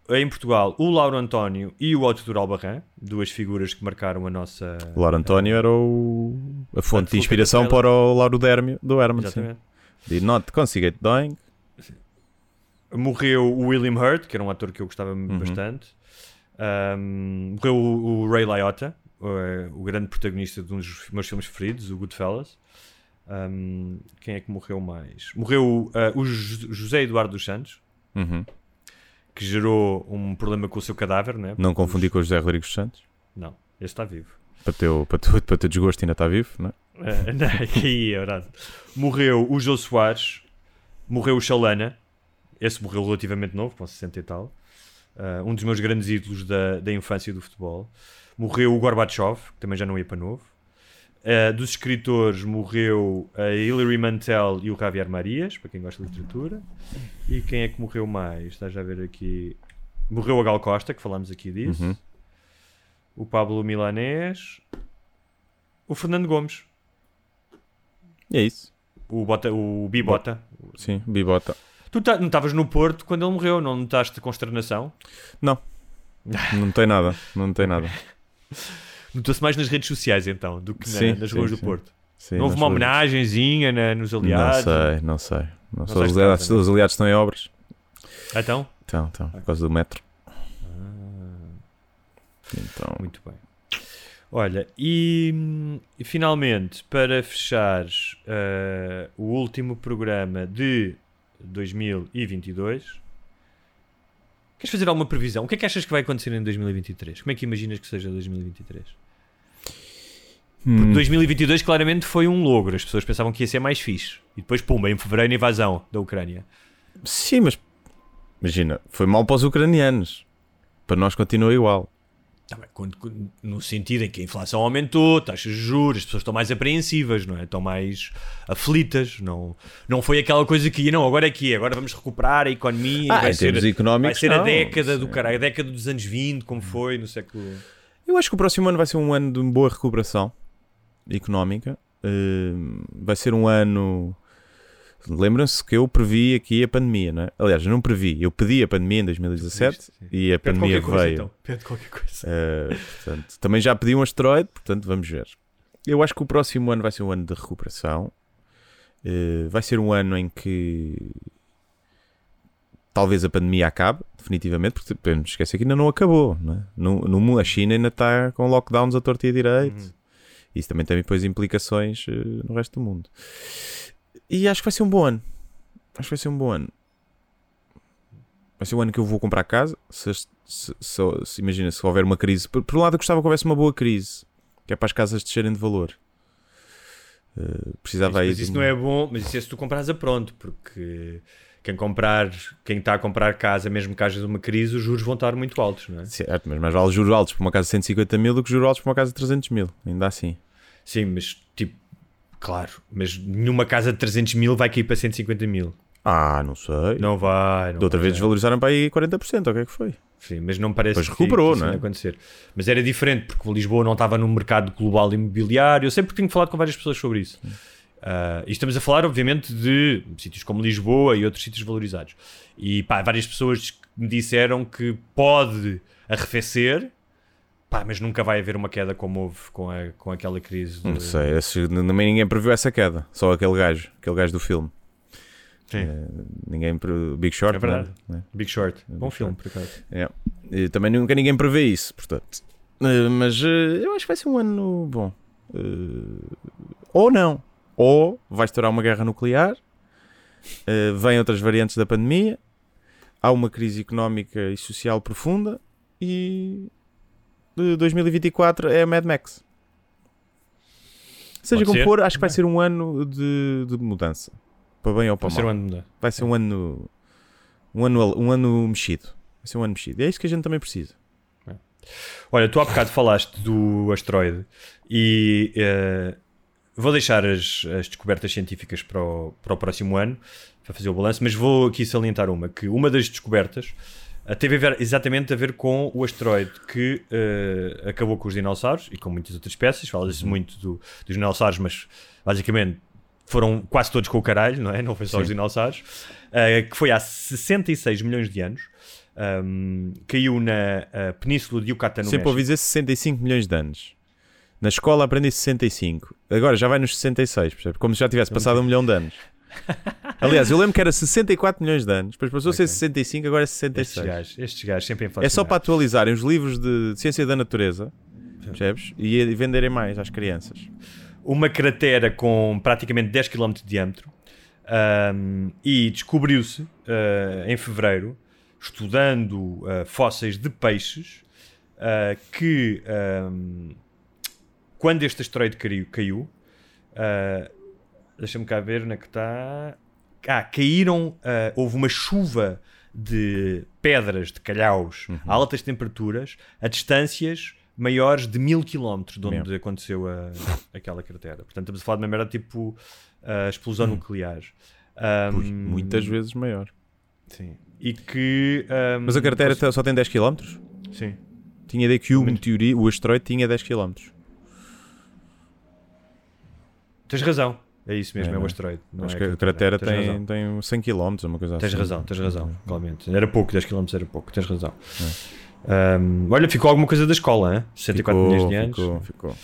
Speaker 4: em Portugal o Lauro António e o Autodur Albarran, duas figuras que marcaram a nossa.
Speaker 3: O Lauro António era o, a fonte de inspiração para o Lauro Dérmio, do Herman. sim.
Speaker 4: Exatamente.
Speaker 3: Did not conciliate doing.
Speaker 4: Morreu o William Hurt, que era um ator que eu gostava
Speaker 3: Uhum.
Speaker 4: bastante. Ahm, morreu o, o Ray Liotta, o, o grande protagonista de um dos meus filmes preferidos, o Goodfellas. Ahm, quem é que morreu mais? Morreu ah, o Jo- José Eduardo dos Santos,
Speaker 3: Uhum.
Speaker 4: que gerou um problema com o seu cadáver, né?
Speaker 3: Não confundir com o José Rodrigues dos Santos.
Speaker 4: Não, esse está vivo.
Speaker 3: Para teu, para, teu, para teu desgosto ainda está vivo, não é?
Speaker 4: Ah, não, é verdade. Morreu o Jô Soares, morreu o Chalana, esse morreu relativamente novo, com 60 e tal. Ah, um dos meus grandes ídolos da, da infância do futebol. Morreu o Gorbachev, que também já não ia para novo. Ah, dos escritores morreu a Hilary Mantel e o Javier Marias, para quem gosta de literatura. E quem é que morreu mais? Estás a ver aqui. Morreu a Gal Costa, que falámos aqui disso.
Speaker 3: Uhum.
Speaker 4: O Pablo Milanés. O Fernando Gomes.
Speaker 3: É isso.
Speaker 4: O, Bota, o Bibota.
Speaker 3: Sim, bibota.
Speaker 4: Tu tá- não estavas no Porto quando ele morreu, não notaste consternação?
Speaker 3: Não tem nada, não tem nada.
Speaker 4: Notou-se mais nas redes sociais então, do que na-
Speaker 3: Sim,
Speaker 4: nas
Speaker 3: sim,
Speaker 4: ruas do
Speaker 3: sim.
Speaker 4: Porto.
Speaker 3: Sim,
Speaker 4: não houve uma
Speaker 3: falamos.
Speaker 4: homenagenzinha na- nos aliados?
Speaker 3: Não sei, não sei. Não sou
Speaker 4: sais
Speaker 3: os, aliados,
Speaker 4: não?
Speaker 3: os aliados estão em obras.
Speaker 4: Ah, Então,
Speaker 3: Então, então, por causa do metro. Então,
Speaker 4: muito bem. Olha, e, e finalmente, para fechar eh, o último programa de 2022, queres fazer alguma previsão? O que é que achas que vai acontecer em 2023? Como é que imaginas que seja 2023?
Speaker 3: hum,
Speaker 4: 2022 claramente foi um logro. As pessoas pensavam que ia ser mais fixe. E depois, pumba, em fevereiro, invasão da Ucrânia.
Speaker 3: sim, mas imagina, foi mal para os ucranianos. Para nós continua igual.
Speaker 4: Tá bem, quando- quando- no sentido em que a inflação aumentou, taxas de juros, as pessoas estão mais apreensivas, não é? Estão mais aflitas. Não, não foi aquela coisa que, não, agora é que é, agora vamos recuperar a economia.
Speaker 3: Ah,
Speaker 4: vai ser, vai ser a
Speaker 3: não,
Speaker 4: década do caralho, a década dos anos 20, como foi no século.
Speaker 3: Eu acho que o próximo ano vai ser um ano de boa recuperação. económica. Uh, vai ser um ano. Lembram-se que eu previ aqui a pandemia, não é? Aliás, eu não previ, eu pedi a pandemia em 2017
Speaker 4: Sim, sim.
Speaker 3: e a
Speaker 4: Pede
Speaker 3: pandemia
Speaker 4: qualquer coisa,
Speaker 3: veio.
Speaker 4: então. Pede qualquer coisa.
Speaker 3: Uh, portanto, também já pedi um asteroide, portanto vamos ver. Eu acho que o próximo ano vai ser um ano de recuperação. Uh, vai ser um ano em que talvez a pandemia acabe, definitivamente, porque podemos esquecer que ainda não acabou. Não é? no, no a China ainda está com lockdowns a torta e a direito.
Speaker 4: Uhum.
Speaker 3: Isso também tem depois implicações uh, no resto do mundo. E acho que vai ser um bom ano. Acho que vai ser um bom ano. Vai ser um ano que eu vou comprar casa. Se, se, se, se imagina, se houver uma crise. Por, por um lado, eu gostava que houvesse uma boa crise, que é para as casas descerem de valor. Uh, precisava
Speaker 4: mas,
Speaker 3: aí
Speaker 4: mas
Speaker 3: de
Speaker 4: isso
Speaker 3: um-
Speaker 4: não é bom, mas isso é se tu compras a pronto, porque quem comprar, quem está a comprar casa, mesmo que haja uma crise, os juros vão estar muito altos, não é?
Speaker 3: Certo, mas mais vale juros altos para uma casa de 150 mil do que juros altos para uma casa de 300 mil. Ainda assim.
Speaker 4: Sim, mas tipo, claro, mas nenhuma casa de 300 mil vai cair para 150 mil.
Speaker 3: Ah, não sei.
Speaker 4: Não vai. Não
Speaker 3: Da outra
Speaker 4: vai.
Speaker 3: vez desvalorizaram para aí 40%, ou o que é que foi?
Speaker 4: Sim, mas não parece
Speaker 3: Depois
Speaker 4: que-
Speaker 3: recuperou,
Speaker 4: que isso
Speaker 3: não é?
Speaker 4: acontecer. Mas era diferente, porque Lisboa não estava no mercado global imobiliário. Eu sempre tenho falado com várias pessoas sobre isso. Ah, e estamos a falar, obviamente, de sítios como Lisboa e outros sítios valorizados. E pá, várias pessoas me disseram que pode arrefecer, pá, mas nunca vai haver uma queda como houve com, a, com aquela crise.
Speaker 3: Não
Speaker 4: de-
Speaker 3: sei. esse- também ninguém previu essa queda. Só aquele gajo. Aquele gajo do filme.
Speaker 4: Sim.
Speaker 3: Eh, ninguém. Big Short.
Speaker 4: É verdade.
Speaker 3: não é?
Speaker 4: Big Short. Bom
Speaker 3: Big
Speaker 4: filme, por acaso.
Speaker 3: É. E também nunca ninguém prevê isso, portanto. Eh, mas eh, eu acho que vai ser um ano bom. Ou não. Ou vai estourar uma guerra nuclear, vêm outras variantes da pandemia, há uma crise económica e social profunda e de 2024 é a Mad Max. Seja
Speaker 4: Pode
Speaker 3: como
Speaker 4: ser.
Speaker 3: for, acho que vai ser um ano de, de mudança. Para bem ou para
Speaker 4: ser
Speaker 3: mal.
Speaker 4: um ano.
Speaker 3: Vai ser um ano, um ano. Um ano mexido. Vai ser um ano mexido. E é isso que a gente também precisa.
Speaker 4: Olha, tu há bocado falaste do asteroide e eh, vou deixar as, as descobertas científicas para o, para o próximo ano para fazer o balanço, mas vou aqui salientar uma, que uma das descobertas teve a ver, exatamente a ver com o asteroide que eh, acabou com os dinossauros e com muitas outras espécies, fala-se muito do- dos dinossauros, mas basicamente foram quase todos com o caralho, não é? Não foi só
Speaker 3: Sim.
Speaker 4: os dinossauros, eh, que foi há 66 milhões de anos. um, caiu na eh, península de Yucatán no
Speaker 3: Sempre ouvi
Speaker 4: México.
Speaker 3: dizer 65 milhões de anos. Na escola aprendi 65. Agora já vai nos 66, percebe? Como se já tivesse passado um milhão de anos. Aliás, eu lembro que era 64 milhões de anos, depois passou a ser
Speaker 4: Ok.
Speaker 3: 65, agora é
Speaker 4: Estes
Speaker 3: 66.
Speaker 4: gajos, estes gajos sempre
Speaker 3: É só para atualizarem os livros de ciência da natureza, percebes? E e venderem mais às crianças.
Speaker 4: Uma cratera com praticamente 10 km de diâmetro um, e descobriu-se uh, em fevereiro, estudando uh, fósseis de peixes, uh, que um, quando este asteroide caiu, caiu uh, deixa-me cá ver onde é que está. Ah, caíram, uh, houve uma chuva de pedras, de calhaus, a altas temperaturas, a distâncias maiores de mil quilómetros de onde
Speaker 3: Mesmo.
Speaker 4: aconteceu a- aquela cratera. Portanto, estamos a falar de uma merda tipo a explosão nuclear. Um,
Speaker 3: Ui, muitas vezes maior.
Speaker 4: Sim. E que. um,
Speaker 3: Mas a cratera
Speaker 4: posso-
Speaker 3: só tem 10 km?
Speaker 4: Sim.
Speaker 3: Tinha ideia que o, meteorito, o asteroide tinha 10 km.
Speaker 4: Tens razão. É isso mesmo,
Speaker 3: É,
Speaker 4: é, o
Speaker 3: é?
Speaker 4: asteroide. não
Speaker 3: Acho
Speaker 4: é
Speaker 3: que a cratera
Speaker 4: Tens
Speaker 3: tem,
Speaker 4: razão.
Speaker 3: tem 100 km, uma coisa
Speaker 4: Tens
Speaker 3: assim.
Speaker 4: razão, tens razão, claramente. Era pouco, 10 km era pouco, tens razão. Um, olha, ficou alguma coisa da escola, hein? 64
Speaker 3: Ficou,
Speaker 4: milhões de anos.
Speaker 3: ficou, ficou.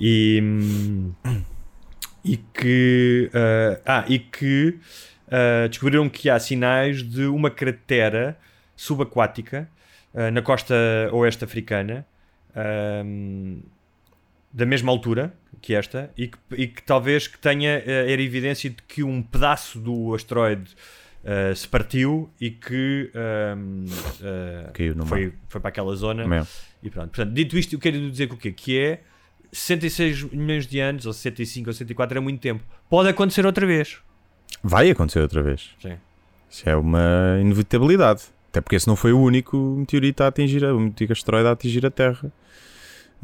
Speaker 4: E, hum, e que, ah, ah, e que ah, descobriram que há sinais de uma cratera subaquática ah, na costa oeste africana ahm, da mesma altura que esta e que, e que talvez que tenha ah, era evidência de que um pedaço do asteroide ah, se partiu e que ahm, ah,
Speaker 3: Caiu no
Speaker 4: foi, foi para aquela zona
Speaker 3: Mesmo.
Speaker 4: e pronto. Portanto, dito isto, eu quero dizer que o quê? Que é 66 milhões de anos, ou 65 ou 64 é muito tempo. Pode acontecer outra vez.
Speaker 3: Vai acontecer outra vez.
Speaker 4: Sim.
Speaker 3: Isso é uma inevitabilidade. Até porque esse não foi o único meteorito a atingir, o único asteroide a atingir a Terra.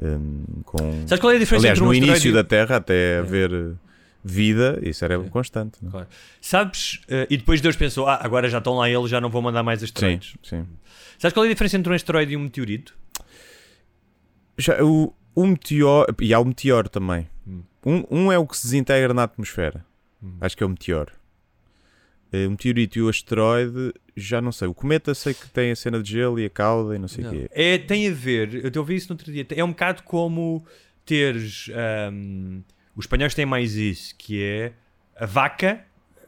Speaker 3: Hum, com...
Speaker 4: Sabes qual é a diferença
Speaker 3: Aliás,
Speaker 4: entre um
Speaker 3: no início
Speaker 4: e-
Speaker 3: da Terra, até haver eh, vida, isso era constante. não é?
Speaker 4: Claro. Sabes? eh, e depois Deus pensou: ah, agora já estão lá eles, já não vou mandar mais
Speaker 3: Sim,
Speaker 4: asteroides.
Speaker 3: sim.
Speaker 4: Sabes qual é a diferença entre um asteroide e um meteorito?
Speaker 3: Já, o, o meteor. E há o meteor também.
Speaker 4: Hum.
Speaker 3: Um, um é o que se desintegra na atmosfera.
Speaker 4: Hum.
Speaker 3: Acho que é o meteoro. Eh, O meteorito e o asteroide, já não sei. O cometa sei que tem a cena de gelo e a cauda e não sei o quê.
Speaker 4: É, tem a ver, eu te ouvi isso no outro dia, é um bocado como teres. ahm, os espanhóis têm mais isso, que é a vaca,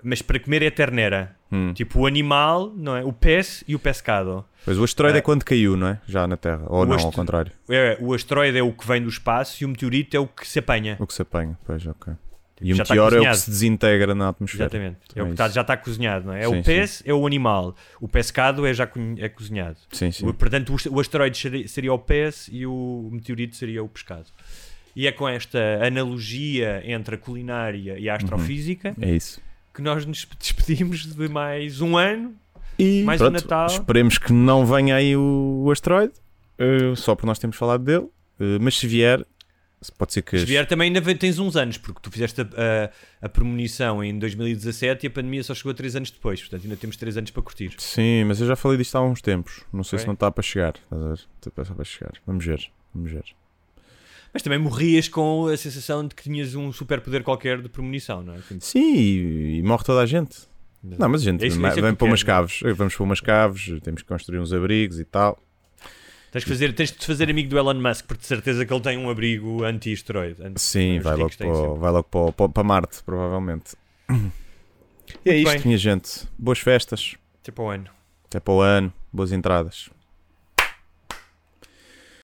Speaker 4: mas para comer é ternera.
Speaker 3: Hum.
Speaker 4: Tipo o animal, não é? O pez e o pescado.
Speaker 3: Pois o asteroide
Speaker 4: Ah.
Speaker 3: é quando caiu, não é? Já na Terra. Ou
Speaker 4: O
Speaker 3: não, ao contrário.
Speaker 4: É, o asteroide é o que vem do espaço e o meteorito é o que se apanha.
Speaker 3: O que se apanha. Pois, ok. E o
Speaker 4: Já está
Speaker 3: meteoro é o que se desintegra na atmosfera.
Speaker 4: Exatamente. É o
Speaker 3: Também
Speaker 4: que tá-
Speaker 3: isso.
Speaker 4: já está cozinhado, não é? É
Speaker 3: Sim,
Speaker 4: o pez, é o animal. O pescado é já co- é cozinhado.
Speaker 3: Sim, sim.
Speaker 4: O- Portanto, o- o asteroide seria, seria o pez e o meteorito seria o pescado. E é com esta analogia entre a culinária e a astrofísica
Speaker 3: É isso.
Speaker 4: que nós nos despedimos de mais um ano.
Speaker 3: E
Speaker 4: Mais um
Speaker 3: pronto,
Speaker 4: Natal.
Speaker 3: esperemos que não venha aí o, o asteroide, eh, só por nós termos falado dele. Eh, mas se vier, pode ser que.
Speaker 4: Se vier também ainda tens uns anos, porque tu fizeste a, a, a premonição em 2017 e a pandemia só chegou 3 anos depois. Portanto, ainda temos 3 anos para curtir.
Speaker 3: Sim, mas eu já falei disto há uns tempos. Não sei
Speaker 4: Ok.
Speaker 3: se não está para chegar. Está para chegar. Vamos ver. Vamos ver.
Speaker 4: Mas também morrias com a sensação de que tinhas um superpoder qualquer de premonição, não é?
Speaker 3: Sim, e, e morre toda a gente. Não, mas a gente
Speaker 4: É isso- isso é
Speaker 3: vem para umas
Speaker 4: queres,
Speaker 3: caves. Vamos para umas caves, temos que construir uns abrigos e tal.
Speaker 4: Tens, de fazer, tens de fazer amigo do Elon Musk, porque de certeza que ele tem um abrigo anti-asteroide. Anti-
Speaker 3: Sim, vai logo, para, o- vai logo para, o- para, para Marte, provavelmente. E é
Speaker 4: Muito
Speaker 3: isto,
Speaker 4: bem.
Speaker 3: minha gente. Boas festas.
Speaker 4: Tipo ao ano.
Speaker 3: Até para o ano. Boas entradas.